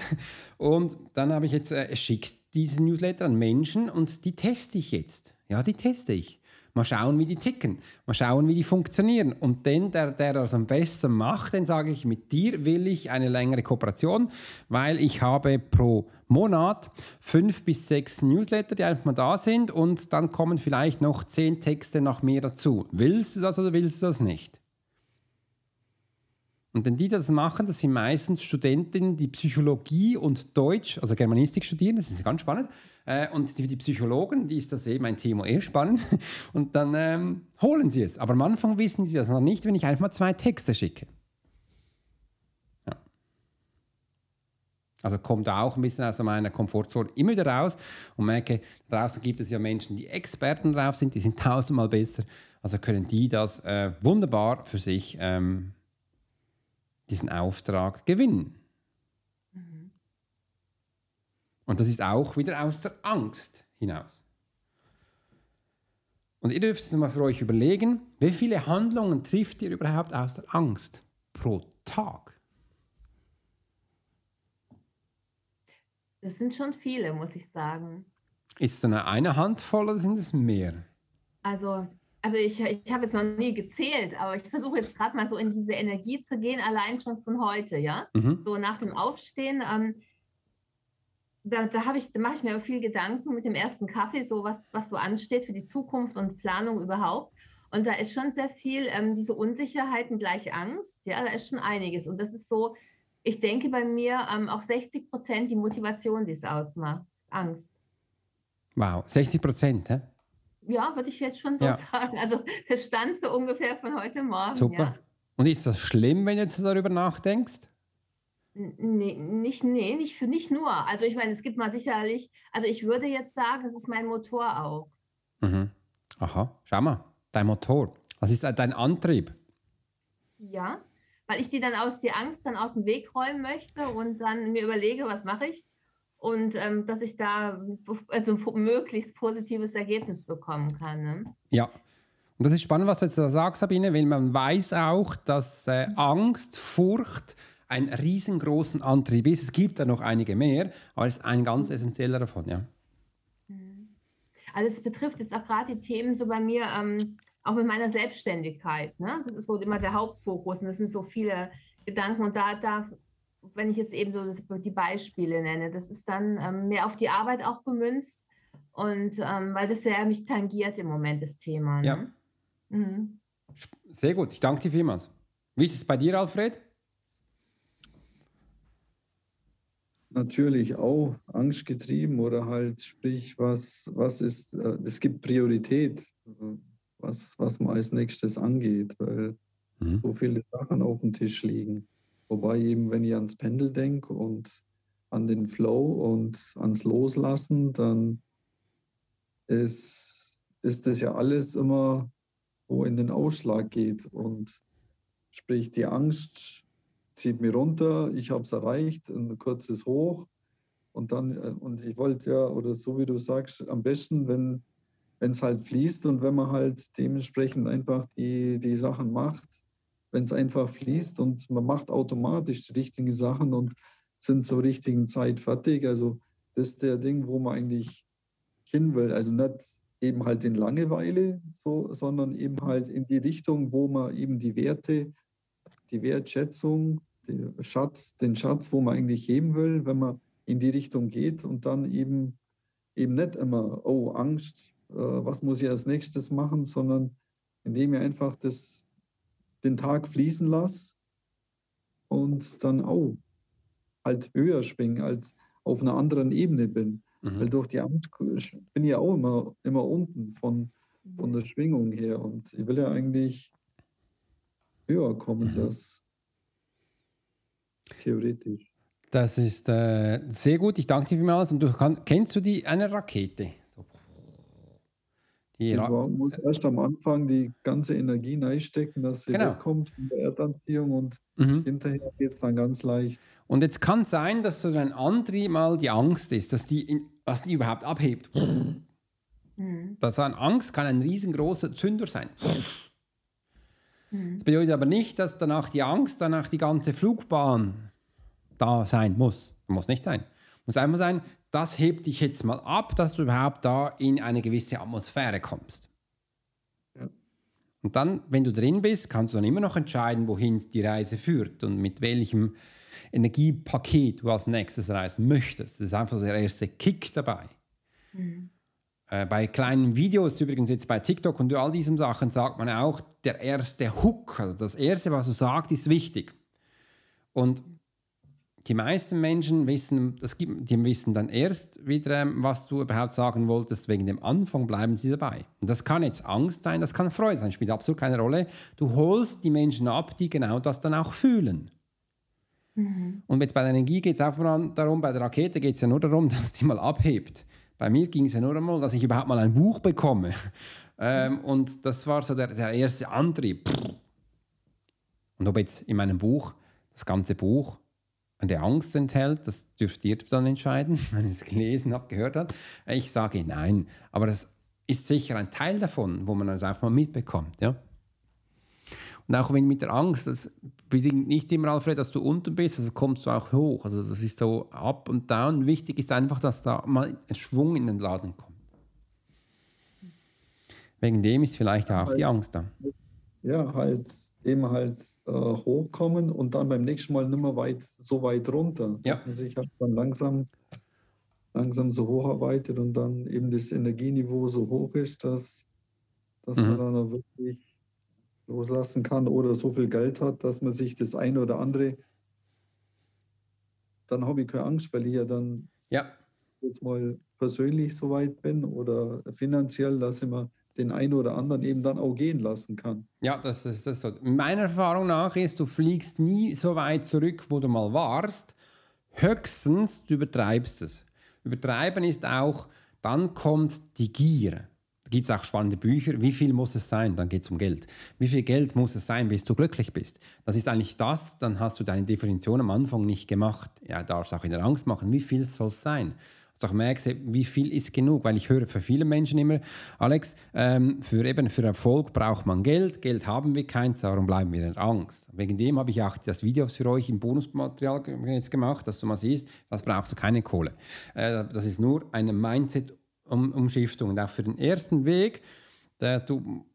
Und dann habe ich jetzt äh, schickt diese Newsletter an Menschen und die teste ich jetzt. Ja, die teste ich. Mal schauen, wie die ticken. Mal schauen, wie die funktionieren. Und den, der, der das am besten macht, den sage ich, mit dir will ich eine längere Kooperation, weil ich habe pro Monat fünf bis sechs Newsletter, die einfach mal da sind und dann kommen vielleicht noch zehn Texte nach mir dazu. Willst du das oder willst du das nicht? Und denn die, die das machen, das sind meistens Studentinnen, die Psychologie und Deutsch, also Germanistik studieren, das ist ganz spannend. Äh, und die, die Psychologen, die ist das eben ein Thema eher spannend. Und dann ähm, holen sie es. Aber am Anfang wissen sie das noch nicht, wenn ich einfach mal zwei Texte schicke. Ja. Also kommt auch ein bisschen aus meiner Komfortzone immer wieder raus und merke, draußen gibt es ja Menschen, die Experten drauf sind, die sind tausendmal besser. Also können die das äh, wunderbar für sich ähm, diesen Auftrag gewinnen. Mhm. Und das ist auch wieder aus der Angst hinaus. Und ihr dürft es mal für euch überlegen, wie viele Handlungen trifft ihr überhaupt aus der Angst pro Tag?
Das sind schon viele, muss ich sagen.
Ist es eine, eine Handvoll oder sind es mehr?
Also also ich, ich habe jetzt noch nie gezählt, aber ich versuche jetzt gerade mal so in diese Energie zu gehen, allein schon von heute, ja.
Mhm.
So nach dem Aufstehen. Ähm, da, da, ich, da mache ich mir viel Gedanken mit dem ersten Kaffee, so was, was so ansteht für die Zukunft und Planung überhaupt. Und da ist schon sehr viel, ähm, diese Unsicherheiten gleich Angst, ja, da ist schon einiges. Und das ist so, ich denke bei mir ähm, auch 60 Prozent die Motivation, die es ausmacht. Angst.
Wow, 60 Prozent, hä?
Ja, würde ich jetzt schon so
Ja.
sagen. Also der Stand so ungefähr von heute Morgen.
Super.
Ja.
Und ist das schlimm, wenn du jetzt darüber nachdenkst?
Nee, nicht, nee, nicht, für, nicht nur. Also ich meine, es gibt mal sicherlich, also ich würde jetzt sagen, es ist mein Motor auch.
Mhm. Aha, schau mal, dein Motor. Das ist dein Antrieb.
Ja, weil ich die dann aus die Angst dann aus dem Weg räumen möchte und dann mir überlege, was mache ich und ähm, dass ich da also ein möglichst positives Ergebnis bekommen kann. Ne?
Ja. Und das ist spannend, was du jetzt da sagst, Sabine, weil man weiß auch, dass äh, Angst, Furcht ein riesengroßen Antrieb ist. Es gibt da noch einige mehr, aber es ist ein ganz essentieller davon, ja.
Also es betrifft jetzt auch gerade die Themen so bei mir, ähm, auch mit meiner Selbstständigkeit. Ne? Das ist so immer der Hauptfokus und das sind so viele Gedanken und da, da wenn ich jetzt eben so das, die Beispiele nenne, das ist dann ähm, mehr auf die Arbeit auch gemünzt und ähm, weil das ja mich tangiert im Moment das Thema. Ne?
Ja.
Mhm.
Sehr gut, ich danke dir vielmals. Wie ist es bei dir, Alfred?
Natürlich auch angstgetrieben oder halt, sprich, was, was ist, äh, es gibt Priorität, was, was man als nächstes angeht, weil
Mhm.
so viele Sachen auf dem Tisch liegen. Wobei eben, wenn ich ans Pendel denke und an den Flow und ans Loslassen, dann ist, ist das ja alles immer, wo in den Ausschlag geht. Und sprich, die Angst zieht mich runter, ich habe es erreicht, ein kurzes Hoch. Und dann, äh, und ich wollte ja, oder so wie du sagst, am besten, wenn wenn es halt fließt und wenn man halt dementsprechend einfach die, die Sachen macht, wenn es einfach fließt und man macht automatisch die richtigen Sachen und sind zur richtigen Zeit fertig. Also das ist der Ding, wo man eigentlich hin will. Also nicht eben halt in Langeweile, so, sondern eben halt in die Richtung, wo man eben die Werte, die Wertschätzung, den Schatz, den Schatz, wo man eigentlich heben will, wenn man in die Richtung geht und dann eben eben nicht immer, oh, Angst, äh, was muss ich als nächstes machen, sondern indem ich einfach das, den Tag fließen lasse und dann auch halt höher schwingen, als auf einer anderen Ebene bin.
Mhm.
Weil durch die Angst bin ich ja auch immer, immer unten von, von der Schwingung her. Und ich will ja eigentlich höher kommen,
Mhm.
das theoretisch.
Das ist äh, sehr gut, ich danke dir vielmals. Und du kann, kennst du die eine Rakete? Die
Sie muss erst am Anfang die ganze Energie reinstecken, dass sie
Genau.
wegkommt von der Erdanziehung und
mhm.
hinterher geht es dann ganz leicht.
Und jetzt kann es sein, dass so dein Antrieb mal die Angst ist, dass die, in, dass die überhaupt abhebt.
Mhm.
Das an Angst kann ein riesengroßer Zünder sein.
Mhm.
Das bedeutet aber nicht, dass danach die Angst, danach die ganze Flugbahn da sein muss. Muss nicht sein. Muss einfach sein, das hebt dich jetzt mal ab, dass du überhaupt da in eine gewisse Atmosphäre kommst.
Ja.
Und dann, wenn du drin bist, kannst du dann immer noch entscheiden, wohin die Reise führt und mit welchem Energiepaket du als nächstes reisen möchtest. Das ist einfach der erste Kick dabei. Äh, bei kleinen Videos, übrigens jetzt bei TikTok und all diesen Sachen, sagt man auch, der erste Hook, also das erste, was du sagst, ist wichtig. Und die meisten Menschen wissen, das gibt, die wissen dann erst wieder, ähm, was du überhaupt sagen wolltest, wegen dem Anfang bleiben sie dabei. Und das kann jetzt Angst sein, das kann Freude sein, spielt absolut keine Rolle. Du holst die Menschen ab, die genau das dann auch fühlen. Und jetzt bei der Energie geht es auch mal darum, bei der Rakete geht es ja nur darum, dass die mal abhebt. Bei mir ging es ja nur einmal, dass ich überhaupt mal ein Buch bekomme. Ähm, und das war so der, der erste Antrieb. Und ob jetzt in meinem Buch, das ganze Buch, eine Angst enthält, das dürft ihr dann entscheiden, wenn ihr es gelesen habt, gehört habt. Ich sage nein, aber das ist sicher ein Teil davon, wo man das einfach mal mitbekommt. Ja? Und auch wenn mit der Angst, das bedingt nicht immer, Alfred, dass du unten bist, also kommst du auch hoch. Also das ist so up und down. Wichtig ist einfach, dass da mal ein Schwung in den Laden kommt. Wegen dem ist vielleicht auch die Angst da.
Ja, halt eben halt äh, hochkommen und dann beim nächsten Mal nicht mehr weit, so weit runter.
Ja.
Dass man sich halt dann langsam, langsam so hocharbeitet und dann eben das Energieniveau so hoch ist, dass, dass
Mhm.
man dann wirklich loslassen kann oder so viel Geld hat, dass man sich das eine oder andere, dann habe ich keine Angst, weil ich ja dann
Ja,
jetzt mal persönlich so weit bin oder finanziell, dass ich mir den einen oder anderen eben dann auch gehen lassen kann.
ja, das ist das so. Meiner Erfahrung nach ist, du fliegst nie so weit zurück, wo du mal warst. Höchstens, du übertreibst es. Übertreiben ist auch, dann kommt die Gier. Da gibt es auch spannende Bücher. Wie viel muss es sein? Dann geht es um Geld. Wie viel Geld muss es sein, bis du glücklich bist? Das ist eigentlich das, dann hast du deine Definition am Anfang nicht gemacht. Ja, darfst auch in der Angst machen. Wie viel soll es sein? Dass du auch merkst, wie viel ist genug? Weil ich höre für viele Menschen immer, Alex, ähm, für eben für Erfolg braucht man Geld. Geld haben wir keins, darum bleiben wir in Angst. Wegen dem habe ich auch das Video für euch im Bonusmaterial jetzt gemacht, dass du mal siehst, das brauchst du keine Kohle. Äh, das ist nur eine Mindset-Umschiftung. Und auch für den ersten Weg, der du,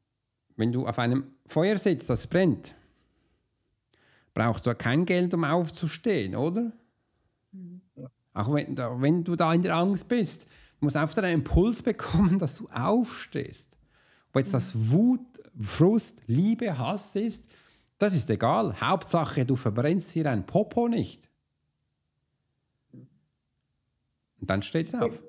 wenn du auf einem Feuer sitzt, das brennt, brauchst du kein Geld, um aufzustehen, oder? Auch wenn, wenn du da in der Angst bist, du musst einfach einen Impuls bekommen, dass du aufstehst. Ob jetzt das Wut, Frust, Liebe, Hass ist, das ist egal. Hauptsache, du verbrennst hier ein Popo nicht. Und dann steht's auf.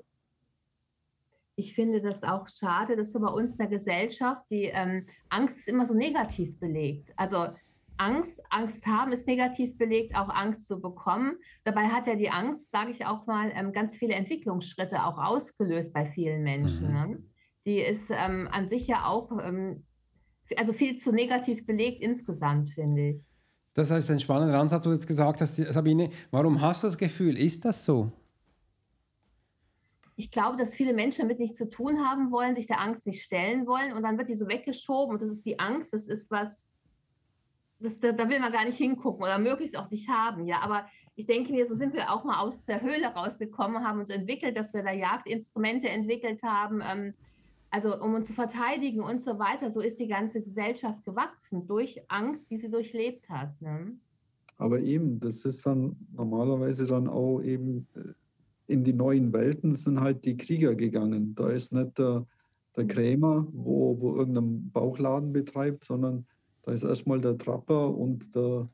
Ich finde das auch schade, dass so bei uns in der Gesellschaft die ähm, Angst ist immer so negativ belegt. Also Angst, Angst haben ist negativ belegt, auch Angst zu bekommen. Dabei hat ja die Angst, sage ich auch mal, ähm, ganz viele Entwicklungsschritte auch ausgelöst bei vielen Menschen. Ne? Die ist ähm, an sich ja auch, ähm, also viel zu negativ belegt insgesamt, finde ich.
Das heißt, ein spannender Ansatz, wo du jetzt gesagt hast, Sabine. Warum hast du das Gefühl? Ist das so?
ich glaube, dass viele Menschen damit nichts zu tun haben wollen, sich der Angst nicht stellen wollen und dann wird die so weggeschoben und das ist die Angst, das ist was, das, da, da will man gar nicht hingucken oder möglichst auch nicht haben. Ja, aber ich denke mir, so sind wir auch mal aus der Höhle rausgekommen, haben uns entwickelt, dass wir da Jagdinstrumente entwickelt haben, ähm, also um uns zu verteidigen und so weiter. So ist die ganze Gesellschaft gewachsen durch Angst, die sie durchlebt hat. Ne?
Aber eben, das ist dann normalerweise dann auch eben äh, in die neuen Welten sind halt die Krieger gegangen. Da ist nicht der, der Krämer, wo, wo irgendeinen Bauchladen betreibt, sondern da ist erstmal der Trapper und der,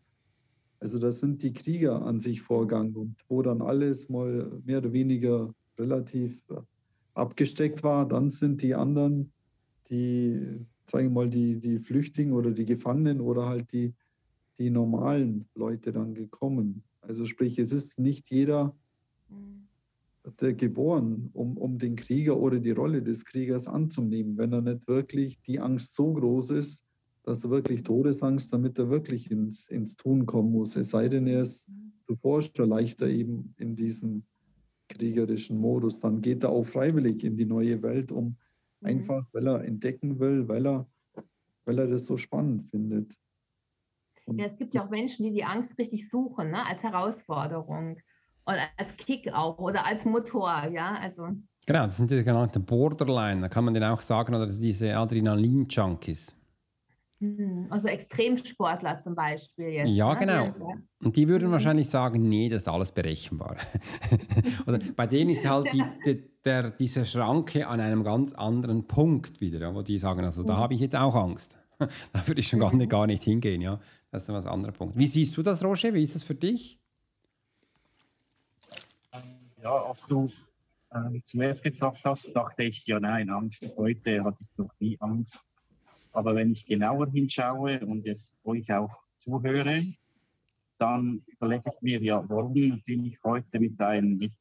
also da sind die Krieger an sich vorgegangen und wo dann alles mal mehr oder weniger relativ äh, abgesteckt war, dann sind die anderen, die, sagen wir mal, die, die Flüchtigen oder die Gefangenen oder halt die, die normalen Leute dann gekommen. Also sprich, es ist nicht jeder der geboren, um, um den Krieger oder die Rolle des Kriegers anzunehmen, wenn er nicht wirklich die Angst so groß ist, dass er wirklich Todesangst, damit er wirklich ins, ins Tun kommen muss. Es sei denn, er ist zuvor schon leichter eben in diesen kriegerischen Modus. Dann geht er auch freiwillig in die neue Welt, um
Mhm.
einfach, weil er entdecken will, weil er, weil er das so spannend findet. Und
Ja, es gibt ja auch Menschen, die die Angst richtig suchen, ne? als Herausforderung und als Kick auch oder als Motor, ja, also
Genau, das sind die genannten Borderline. Da kann man den auch sagen, oder diese Adrenalin-Junkies.
Hm, also Extremsportler zum Beispiel jetzt.
Ja,
ne?
genau. Und die würden
Mhm.
wahrscheinlich sagen, nee, das ist alles berechenbar. Oder bei denen ist halt die, die, der, diese Schranke an einem ganz anderen Punkt wieder, wo die sagen, also da habe ich jetzt auch Angst. Da würde ich schon gar nicht, gar nicht hingehen, ja. Das ist dann was anderer Punkt. Wie siehst du das, Roger? Wie ist das für dich?
Ja, als du ähm, zuerst gefragt hast, dachte ich, ja nein, Angst. Heute hatte ich noch nie Angst. Aber wenn ich genauer hinschaue und es euch auch zuhöre, dann überlege ich mir, ja, warum bin ich heute mit, ein, mit,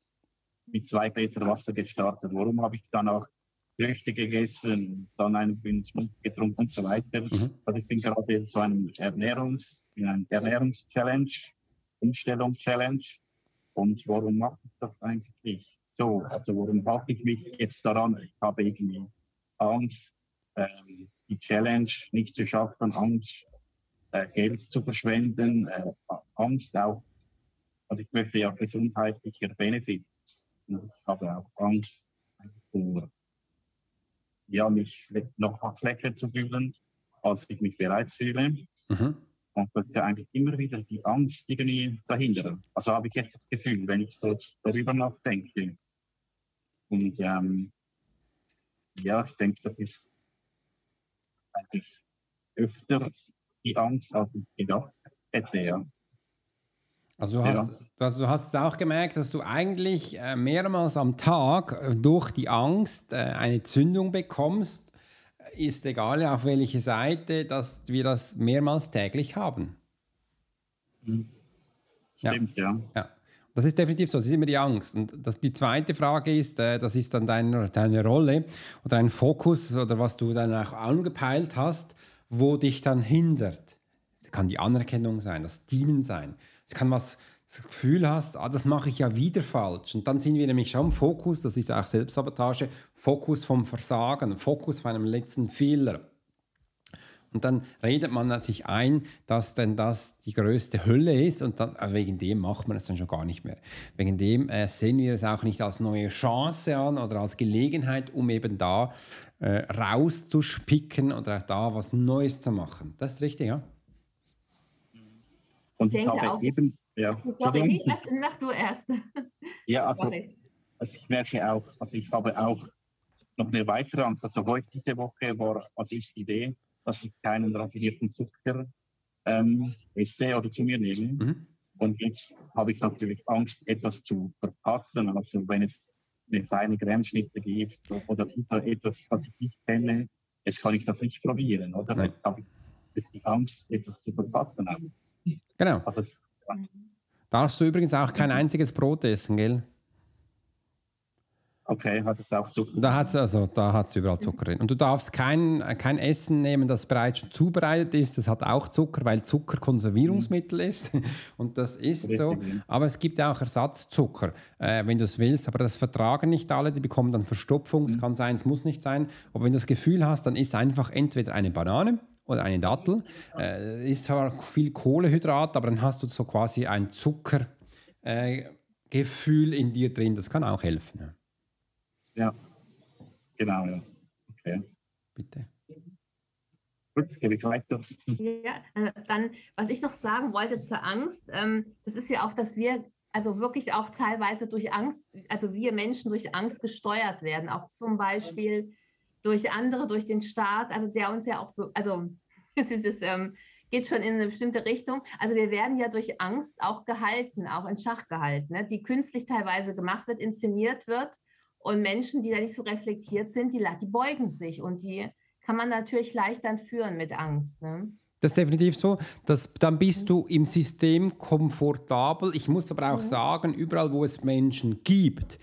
mit zwei Gläser Wasser gestartet? Warum habe ich dann auch Früchte gegessen, dann einen Mund getrunken und so weiter?
Mhm.
Also ich bin gerade in so einem Ernährungs, in einem Ernährungs-Challenge, Umstellung-Challenge. Und warum mache ich das eigentlich so? Also warum halte ich mich jetzt daran? Ich habe irgendwie Angst, ähm, die Challenge nicht zu schaffen, Angst, äh, Geld zu verschwenden, äh, Angst auch. Also ich möchte ja gesundheitlicher Benefit. Ich habe auch Angst vor ja, mich noch schlechter zu fühlen, als ich mich bereits fühle. Mhm. Und das ist ja eigentlich immer wieder die Angst irgendwie dahinter. Also habe ich jetzt das Gefühl, wenn ich so darüber nachdenke. Und ähm, ja, ich denke, das ist eigentlich öfter die Angst, als ich gedacht hätte, ja.
Also du hast, ja. also du hast es auch gemerkt, dass du eigentlich äh, mehrmals am Tag äh, durch die Angst äh, eine Zündung bekommst. Ist egal auf welche Seite, dass wir das mehrmals täglich haben.
Mhm. Stimmt, ja. ja. ja.
Das ist definitiv so, das ist immer die Angst. Und das, die zweite Frage ist, das ist dann deine, deine Rolle oder ein Fokus oder was du dann auch angepeilt hast, wo dich dann hindert. Das kann die Anerkennung sein, das Dienen sein. Es kann was, das Gefühl hast, ah, das mache ich ja wieder falsch. Und dann sind wir nämlich schon im Fokus, das ist auch Selbstsabotage, Fokus vom Versagen, Fokus von einem letzten Fehler. Und dann redet man sich ein, dass denn das die größte Hölle ist und dann, also wegen dem macht man es dann schon gar nicht mehr. Wegen dem äh, sehen wir es auch nicht als neue Chance an oder als Gelegenheit, um eben da äh, rauszuspicken oder auch da was Neues zu machen. Das ist richtig, ja?
Und ich, ich habe auch, eben, ja.
Sorry, mach du erst.
Ja, also, also ich merke auch, also ich habe auch noch eine weitere Angst. Also heute diese Woche war, was ist die Idee, dass ich keinen raffinierten Zucker ähm, esse oder zu mir nehme. Mhm. Und jetzt habe ich natürlich Angst, etwas zu verpassen. Also wenn es eine kleine Grammschnitte gibt oder etwas, was ich nicht kenne, jetzt kann ich das nicht probieren. Oder? Jetzt habe ich jetzt die Angst, etwas zu verpassen.
Genau. Also es, Darfst du übrigens auch kein einziges Brot essen, gell?
Okay, hat es auch Zucker?
Da hat es also, überall Zucker drin. Und du darfst kein, kein Essen nehmen, das bereits schon zubereitet ist. Das hat auch Zucker, weil Zucker Konservierungsmittel mhm. ist. Und das ist Richtig, so. Aber es gibt auch Ersatzzucker, äh, wenn du es willst. Aber das vertragen nicht alle. Die bekommen dann Verstopfung. Es mhm. kann sein, es muss nicht sein. Aber wenn du das Gefühl hast, dann ist einfach entweder eine Banane oder eine Dattel. Äh, ist zwar viel Kohlehydrat, aber dann hast du so quasi ein Zuckergefühl äh, in dir drin. Das kann auch helfen.
Ja, ja. genau. Ja. Okay.
Bitte.
Gut, gebe ich weiter.
Ja, äh, dann, was ich noch sagen wollte zur Angst, ähm, das ist ja auch, dass wir also wirklich auch teilweise durch Angst, also wir Menschen durch Angst gesteuert werden, auch zum Beispiel durch andere, durch den Staat, also der uns ja auch, also es ist, es ähm, geht schon in eine bestimmte Richtung. Also wir werden ja durch Angst auch gehalten, auch in Schach gehalten, ne? die künstlich teilweise gemacht wird, inszeniert wird. Und Menschen, die da nicht so reflektiert sind, die, die beugen sich und die kann man natürlich leicht dann führen mit Angst. Ne?
Das ist definitiv so. dass dann bist du im System komfortabel. Ich muss aber auch mhm. sagen, überall, wo es Menschen gibt,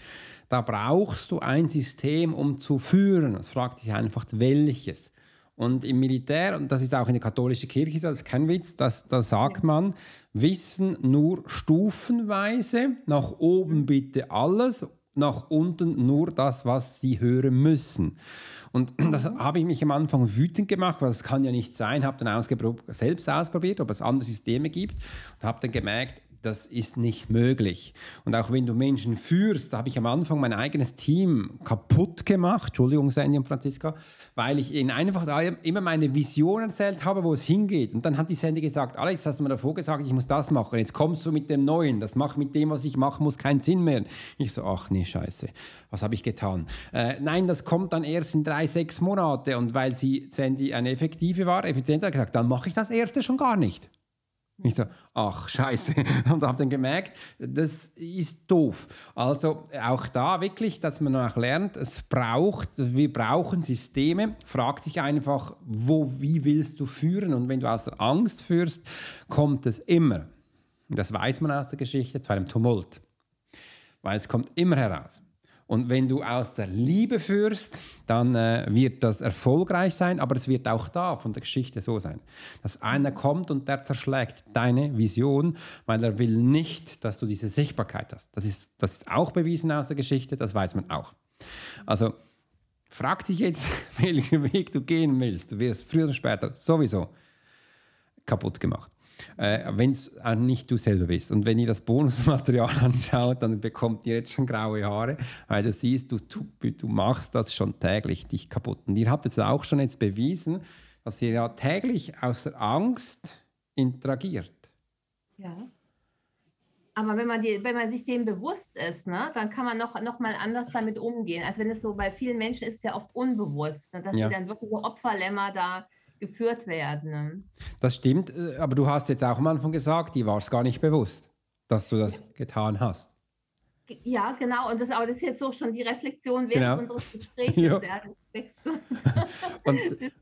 da brauchst du ein System, um zu führen. Das fragt sich einfach, welches. Und im Militär, und das ist auch in der katholischen Kirche, das ist kein Witz, das, da sagt man, Wissen nur stufenweise, nach oben bitte alles, nach unten nur das, was sie hören müssen. Und das habe ich mich am Anfang wütend gemacht, weil das kann ja nicht sein. Habe dann selbst ausprobiert, ob es andere Systeme gibt und habe dann gemerkt, das ist nicht möglich. Und auch wenn du Menschen führst, da habe ich am Anfang mein eigenes Team kaputt gemacht, Entschuldigung, Sandy und Franziska, weil ich ihnen einfach immer meine Vision erzählt habe, wo es hingeht. Und dann hat die Sandy gesagt, Alex, hast du mir davor gesagt, ich muss das machen. Jetzt kommst du mit dem Neuen. Das macht mit dem, was ich machen muss, keinen Sinn mehr. Ich so, ach nee, scheiße. Was habe ich getan? Äh, nein, das kommt dann erst in drei, sechs Monate. Und weil sie Sandy eine effektive war, effizient hat gesagt, dann mache ich das erste schon gar nicht. Ich so, ach scheiße. Und habe dann gemerkt, das ist doof. Also auch da wirklich, dass man auch lernt, es braucht, wir brauchen Systeme. Fragt sich einfach, wo, wie willst du führen? Und wenn du aus der Angst führst, kommt es immer. Das weiß man aus der Geschichte, zu einem Tumult. Weil es kommt immer heraus. Und wenn du aus der Liebe führst, dann äh, wird das erfolgreich sein, aber es wird auch da von der Geschichte so sein, dass einer kommt und der zerschlägt deine Vision, weil er will nicht, dass du diese Sichtbarkeit hast. Das ist, das ist auch bewiesen aus der Geschichte, das weiß man auch. Also frag dich jetzt, welchen Weg du gehen willst. Du wirst früher oder später sowieso kaputt gemacht. Äh, wenn es nicht du selber bist. Und wenn ihr das Bonusmaterial anschaut, dann bekommt ihr jetzt schon graue Haare, weil du siehst, du, du, du machst das schon täglich dich kaputt. Und ihr habt jetzt auch schon jetzt bewiesen, dass ihr ja täglich aus der Angst interagiert.
Ja. Aber wenn man, die, wenn man sich dem bewusst ist, ne, dann kann man noch, noch mal anders damit umgehen. Also wenn es so bei vielen Menschen ist es ja oft unbewusst, ne, dass ja. sie dann wirklich so Opferlämmer da geführt werden.
Das stimmt, äh, aber du hast jetzt auch am Anfang gesagt, die war es gar nicht bewusst, dass du das getan hast.
Ja, genau. Und das, aber das ist jetzt so schon die Reflexion während genau. unseres Gesprächs. ja. das schon. und,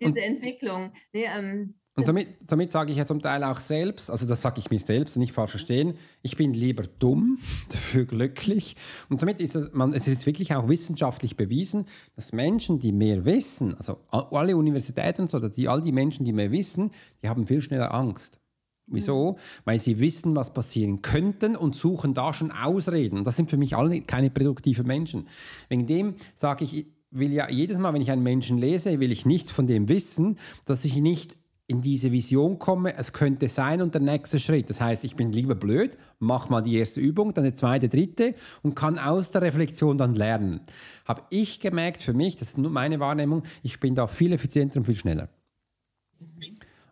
Diese und, Entwicklung. Nee, ähm,
und damit, damit sage ich ja zum Teil auch selbst, also das sage ich mir selbst, nicht falsch verstehen, ich bin lieber dumm, dafür glücklich. Und damit ist es, man, es ist wirklich auch wissenschaftlich bewiesen, dass Menschen, die mehr wissen, also alle Universitäten und so, die, all die Menschen, die mehr wissen, die haben viel schneller Angst. Wieso? Mhm. Weil sie wissen, was passieren könnten und suchen da schon Ausreden. Und das sind für mich alle keine produktiven Menschen. Wegen dem sage ich, will ja jedes Mal, wenn ich einen Menschen lese, will ich nichts von dem wissen, dass ich nicht in diese Vision komme, es könnte sein und der nächste Schritt. Das heißt, ich bin lieber blöd, mach mal die erste Übung, dann die zweite, dritte und kann aus der Reflexion dann lernen. Habe ich gemerkt für mich, das ist nur meine Wahrnehmung, ich bin da viel effizienter und viel schneller.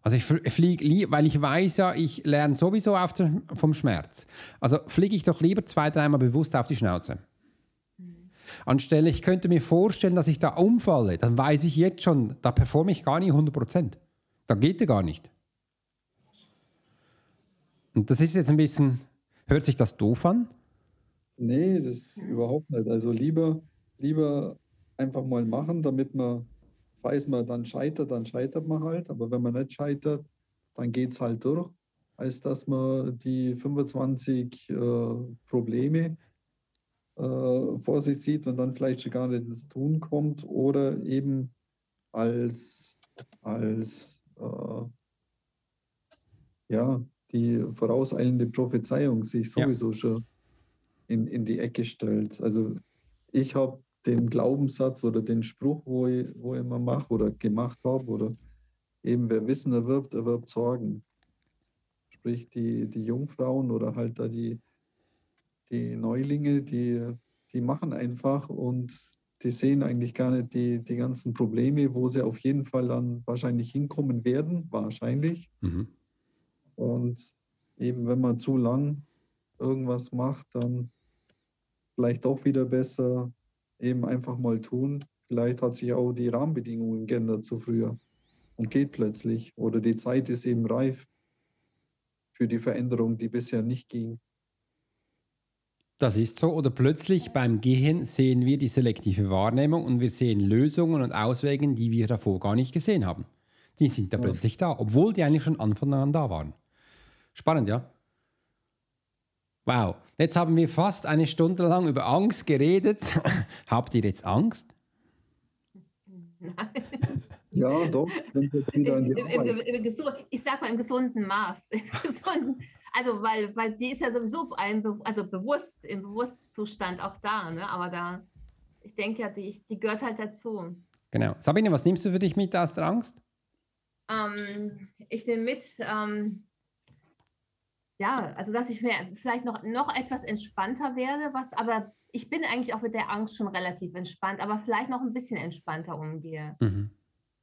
Also ich fliege, weil ich weiß ja, ich lerne sowieso den, vom Schmerz. Also fliege ich doch lieber zwei, dreimal bewusst auf die Schnauze. Anstelle, ich könnte mir vorstellen, dass ich da umfalle, dann weiß ich jetzt schon, da performe ich gar nicht 100 Prozent. Da geht er gar nicht. Und das ist jetzt ein bisschen, hört sich das doof an?
Nee, das überhaupt nicht. Also lieber, lieber einfach mal machen, damit man, falls man dann scheitert, dann scheitert man halt. Aber wenn man nicht scheitert, dann geht es halt durch, als dass man die 25 äh, Probleme äh, vor sich sieht und dann vielleicht schon gar nicht ins Tun kommt oder eben als, als äh, ja, die vorauseilende Prophezeiung sich sowieso ja. schon in, in die Ecke stellt. Also ich habe den Glaubenssatz oder den Spruch, wo ich, wo ich immer mache oder gemacht habe, oder eben wer Wissen erwirbt, erwirbt Sorgen. Sprich, die, die Jungfrauen oder halt da die, die Neulinge, die, die machen einfach und die sehen eigentlich gar nicht die, die ganzen Probleme, wo sie auf jeden Fall dann wahrscheinlich hinkommen werden, wahrscheinlich. Mhm. Und eben wenn man zu lang irgendwas macht, dann vielleicht auch wieder besser eben einfach mal tun. Vielleicht hat sich auch die Rahmenbedingungen geändert zu früher und geht plötzlich. Oder die Zeit ist eben reif für die Veränderung, die bisher nicht ging.
Das ist so. Oder plötzlich beim Gehen sehen wir die selektive Wahrnehmung und wir sehen Lösungen und Auswege, die wir davor gar nicht gesehen haben. Die sind da ja. plötzlich da, obwohl die eigentlich schon Anfang an da waren. Spannend, ja? Wow. Jetzt haben wir fast eine Stunde lang über Angst geredet. Habt ihr jetzt Angst?
Nein.
Ja, doch.
Ich sag mal im gesunden Maß. Im gesunden, also, weil, weil die ist ja sowieso ein, also bewusst, im Bewusstzustand auch da, ne? Aber da, ich denke ja, die, die gehört halt dazu.
Genau. Sabine, was nimmst du für dich mit aus der Angst?
Ähm, ich nehme mit, ähm, ja, also dass ich mir vielleicht noch, noch etwas entspannter werde, was, aber ich bin eigentlich auch mit der Angst schon relativ entspannt, aber vielleicht noch ein bisschen entspannter umgehe. Mhm.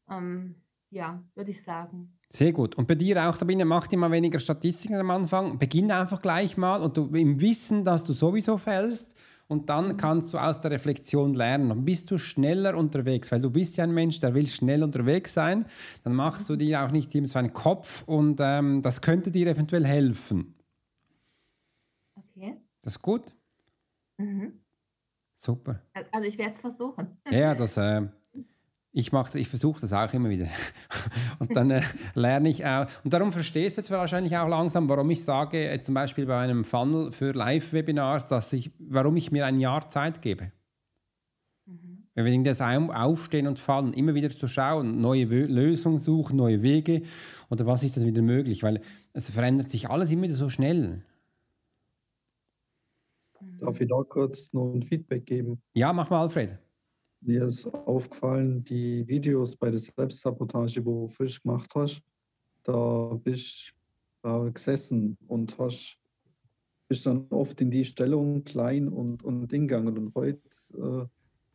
Ähm, ja, würde ich sagen.
Sehr gut. Und bei dir auch, Sabine, mach dir mal weniger Statistiken am Anfang. Beginn einfach gleich mal und du im Wissen, dass du sowieso fällst. Und dann kannst du aus der Reflexion lernen. Dann bist du schneller unterwegs, weil du bist ja ein Mensch, der will schnell unterwegs sein. Dann machst du dir auch nicht immer so einen Kopf und ähm, das könnte dir eventuell helfen.
Okay.
Das ist gut?
Mhm.
Super.
Also ich werde es versuchen.
Ja, das... Äh, ich, ich versuche das auch immer wieder. und dann äh, lerne ich auch. Und darum verstehst du jetzt wahrscheinlich auch langsam, warum ich sage, äh, zum Beispiel bei einem Funnel für Live-Webinars, dass ich, warum ich mir ein Jahr Zeit gebe. Mhm. Wenn wir das Aufstehen und Fallen, immer wieder zu schauen, neue Lösungen suchen, neue Wege oder was ist das wieder möglich, weil es verändert sich alles immer wieder so schnell.
Darf ich da kurz noch ein Feedback geben?
Ja, mach mal, Alfred.
Mir ist aufgefallen, die Videos bei der Selbstsabotage, wo du frisch gemacht hast, da bist da gesessen und hast, bist dann oft in die Stellung klein und, und hingegangen. Und heute äh,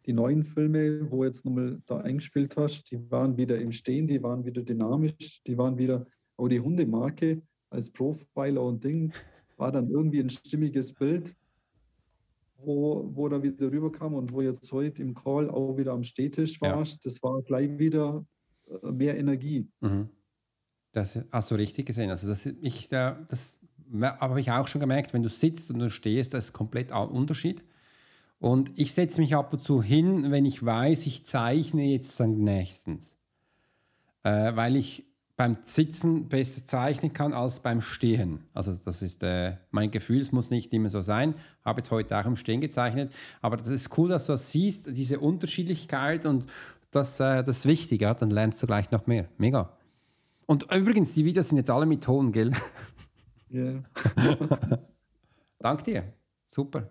die neuen Filme, wo jetzt nochmal da eingespielt hast, die waren wieder im Stehen, die waren wieder dynamisch, die waren wieder, auch die Hundemarke als Profiler und Ding, war dann irgendwie ein stimmiges Bild, wo, wo da wieder rüberkam und wo jetzt heute im Call auch wieder am Stehtisch warst, ja. das war gleich wieder äh, mehr Energie. Mhm.
Das hast du richtig gesehen. Also das, ich, das habe ich auch schon gemerkt, wenn du sitzt und du stehst, das ist komplett ein Unterschied. Und ich setze mich ab und zu hin, wenn ich weiß, ich zeichne jetzt dann nächstens. Äh, weil ich beim Sitzen besser zeichnen kann als beim Stehen. Also das ist äh, mein Gefühl, es muss nicht immer so sein. Habe jetzt heute auch im Stehen gezeichnet. Aber das ist cool, dass du das siehst, diese Unterschiedlichkeit und das, äh, das ist wichtig. Ja? Dann lernst du gleich noch mehr. Mega. Und übrigens, die Videos sind jetzt alle mit Ton, gell?
Ja.
Yeah. Dank dir. Super.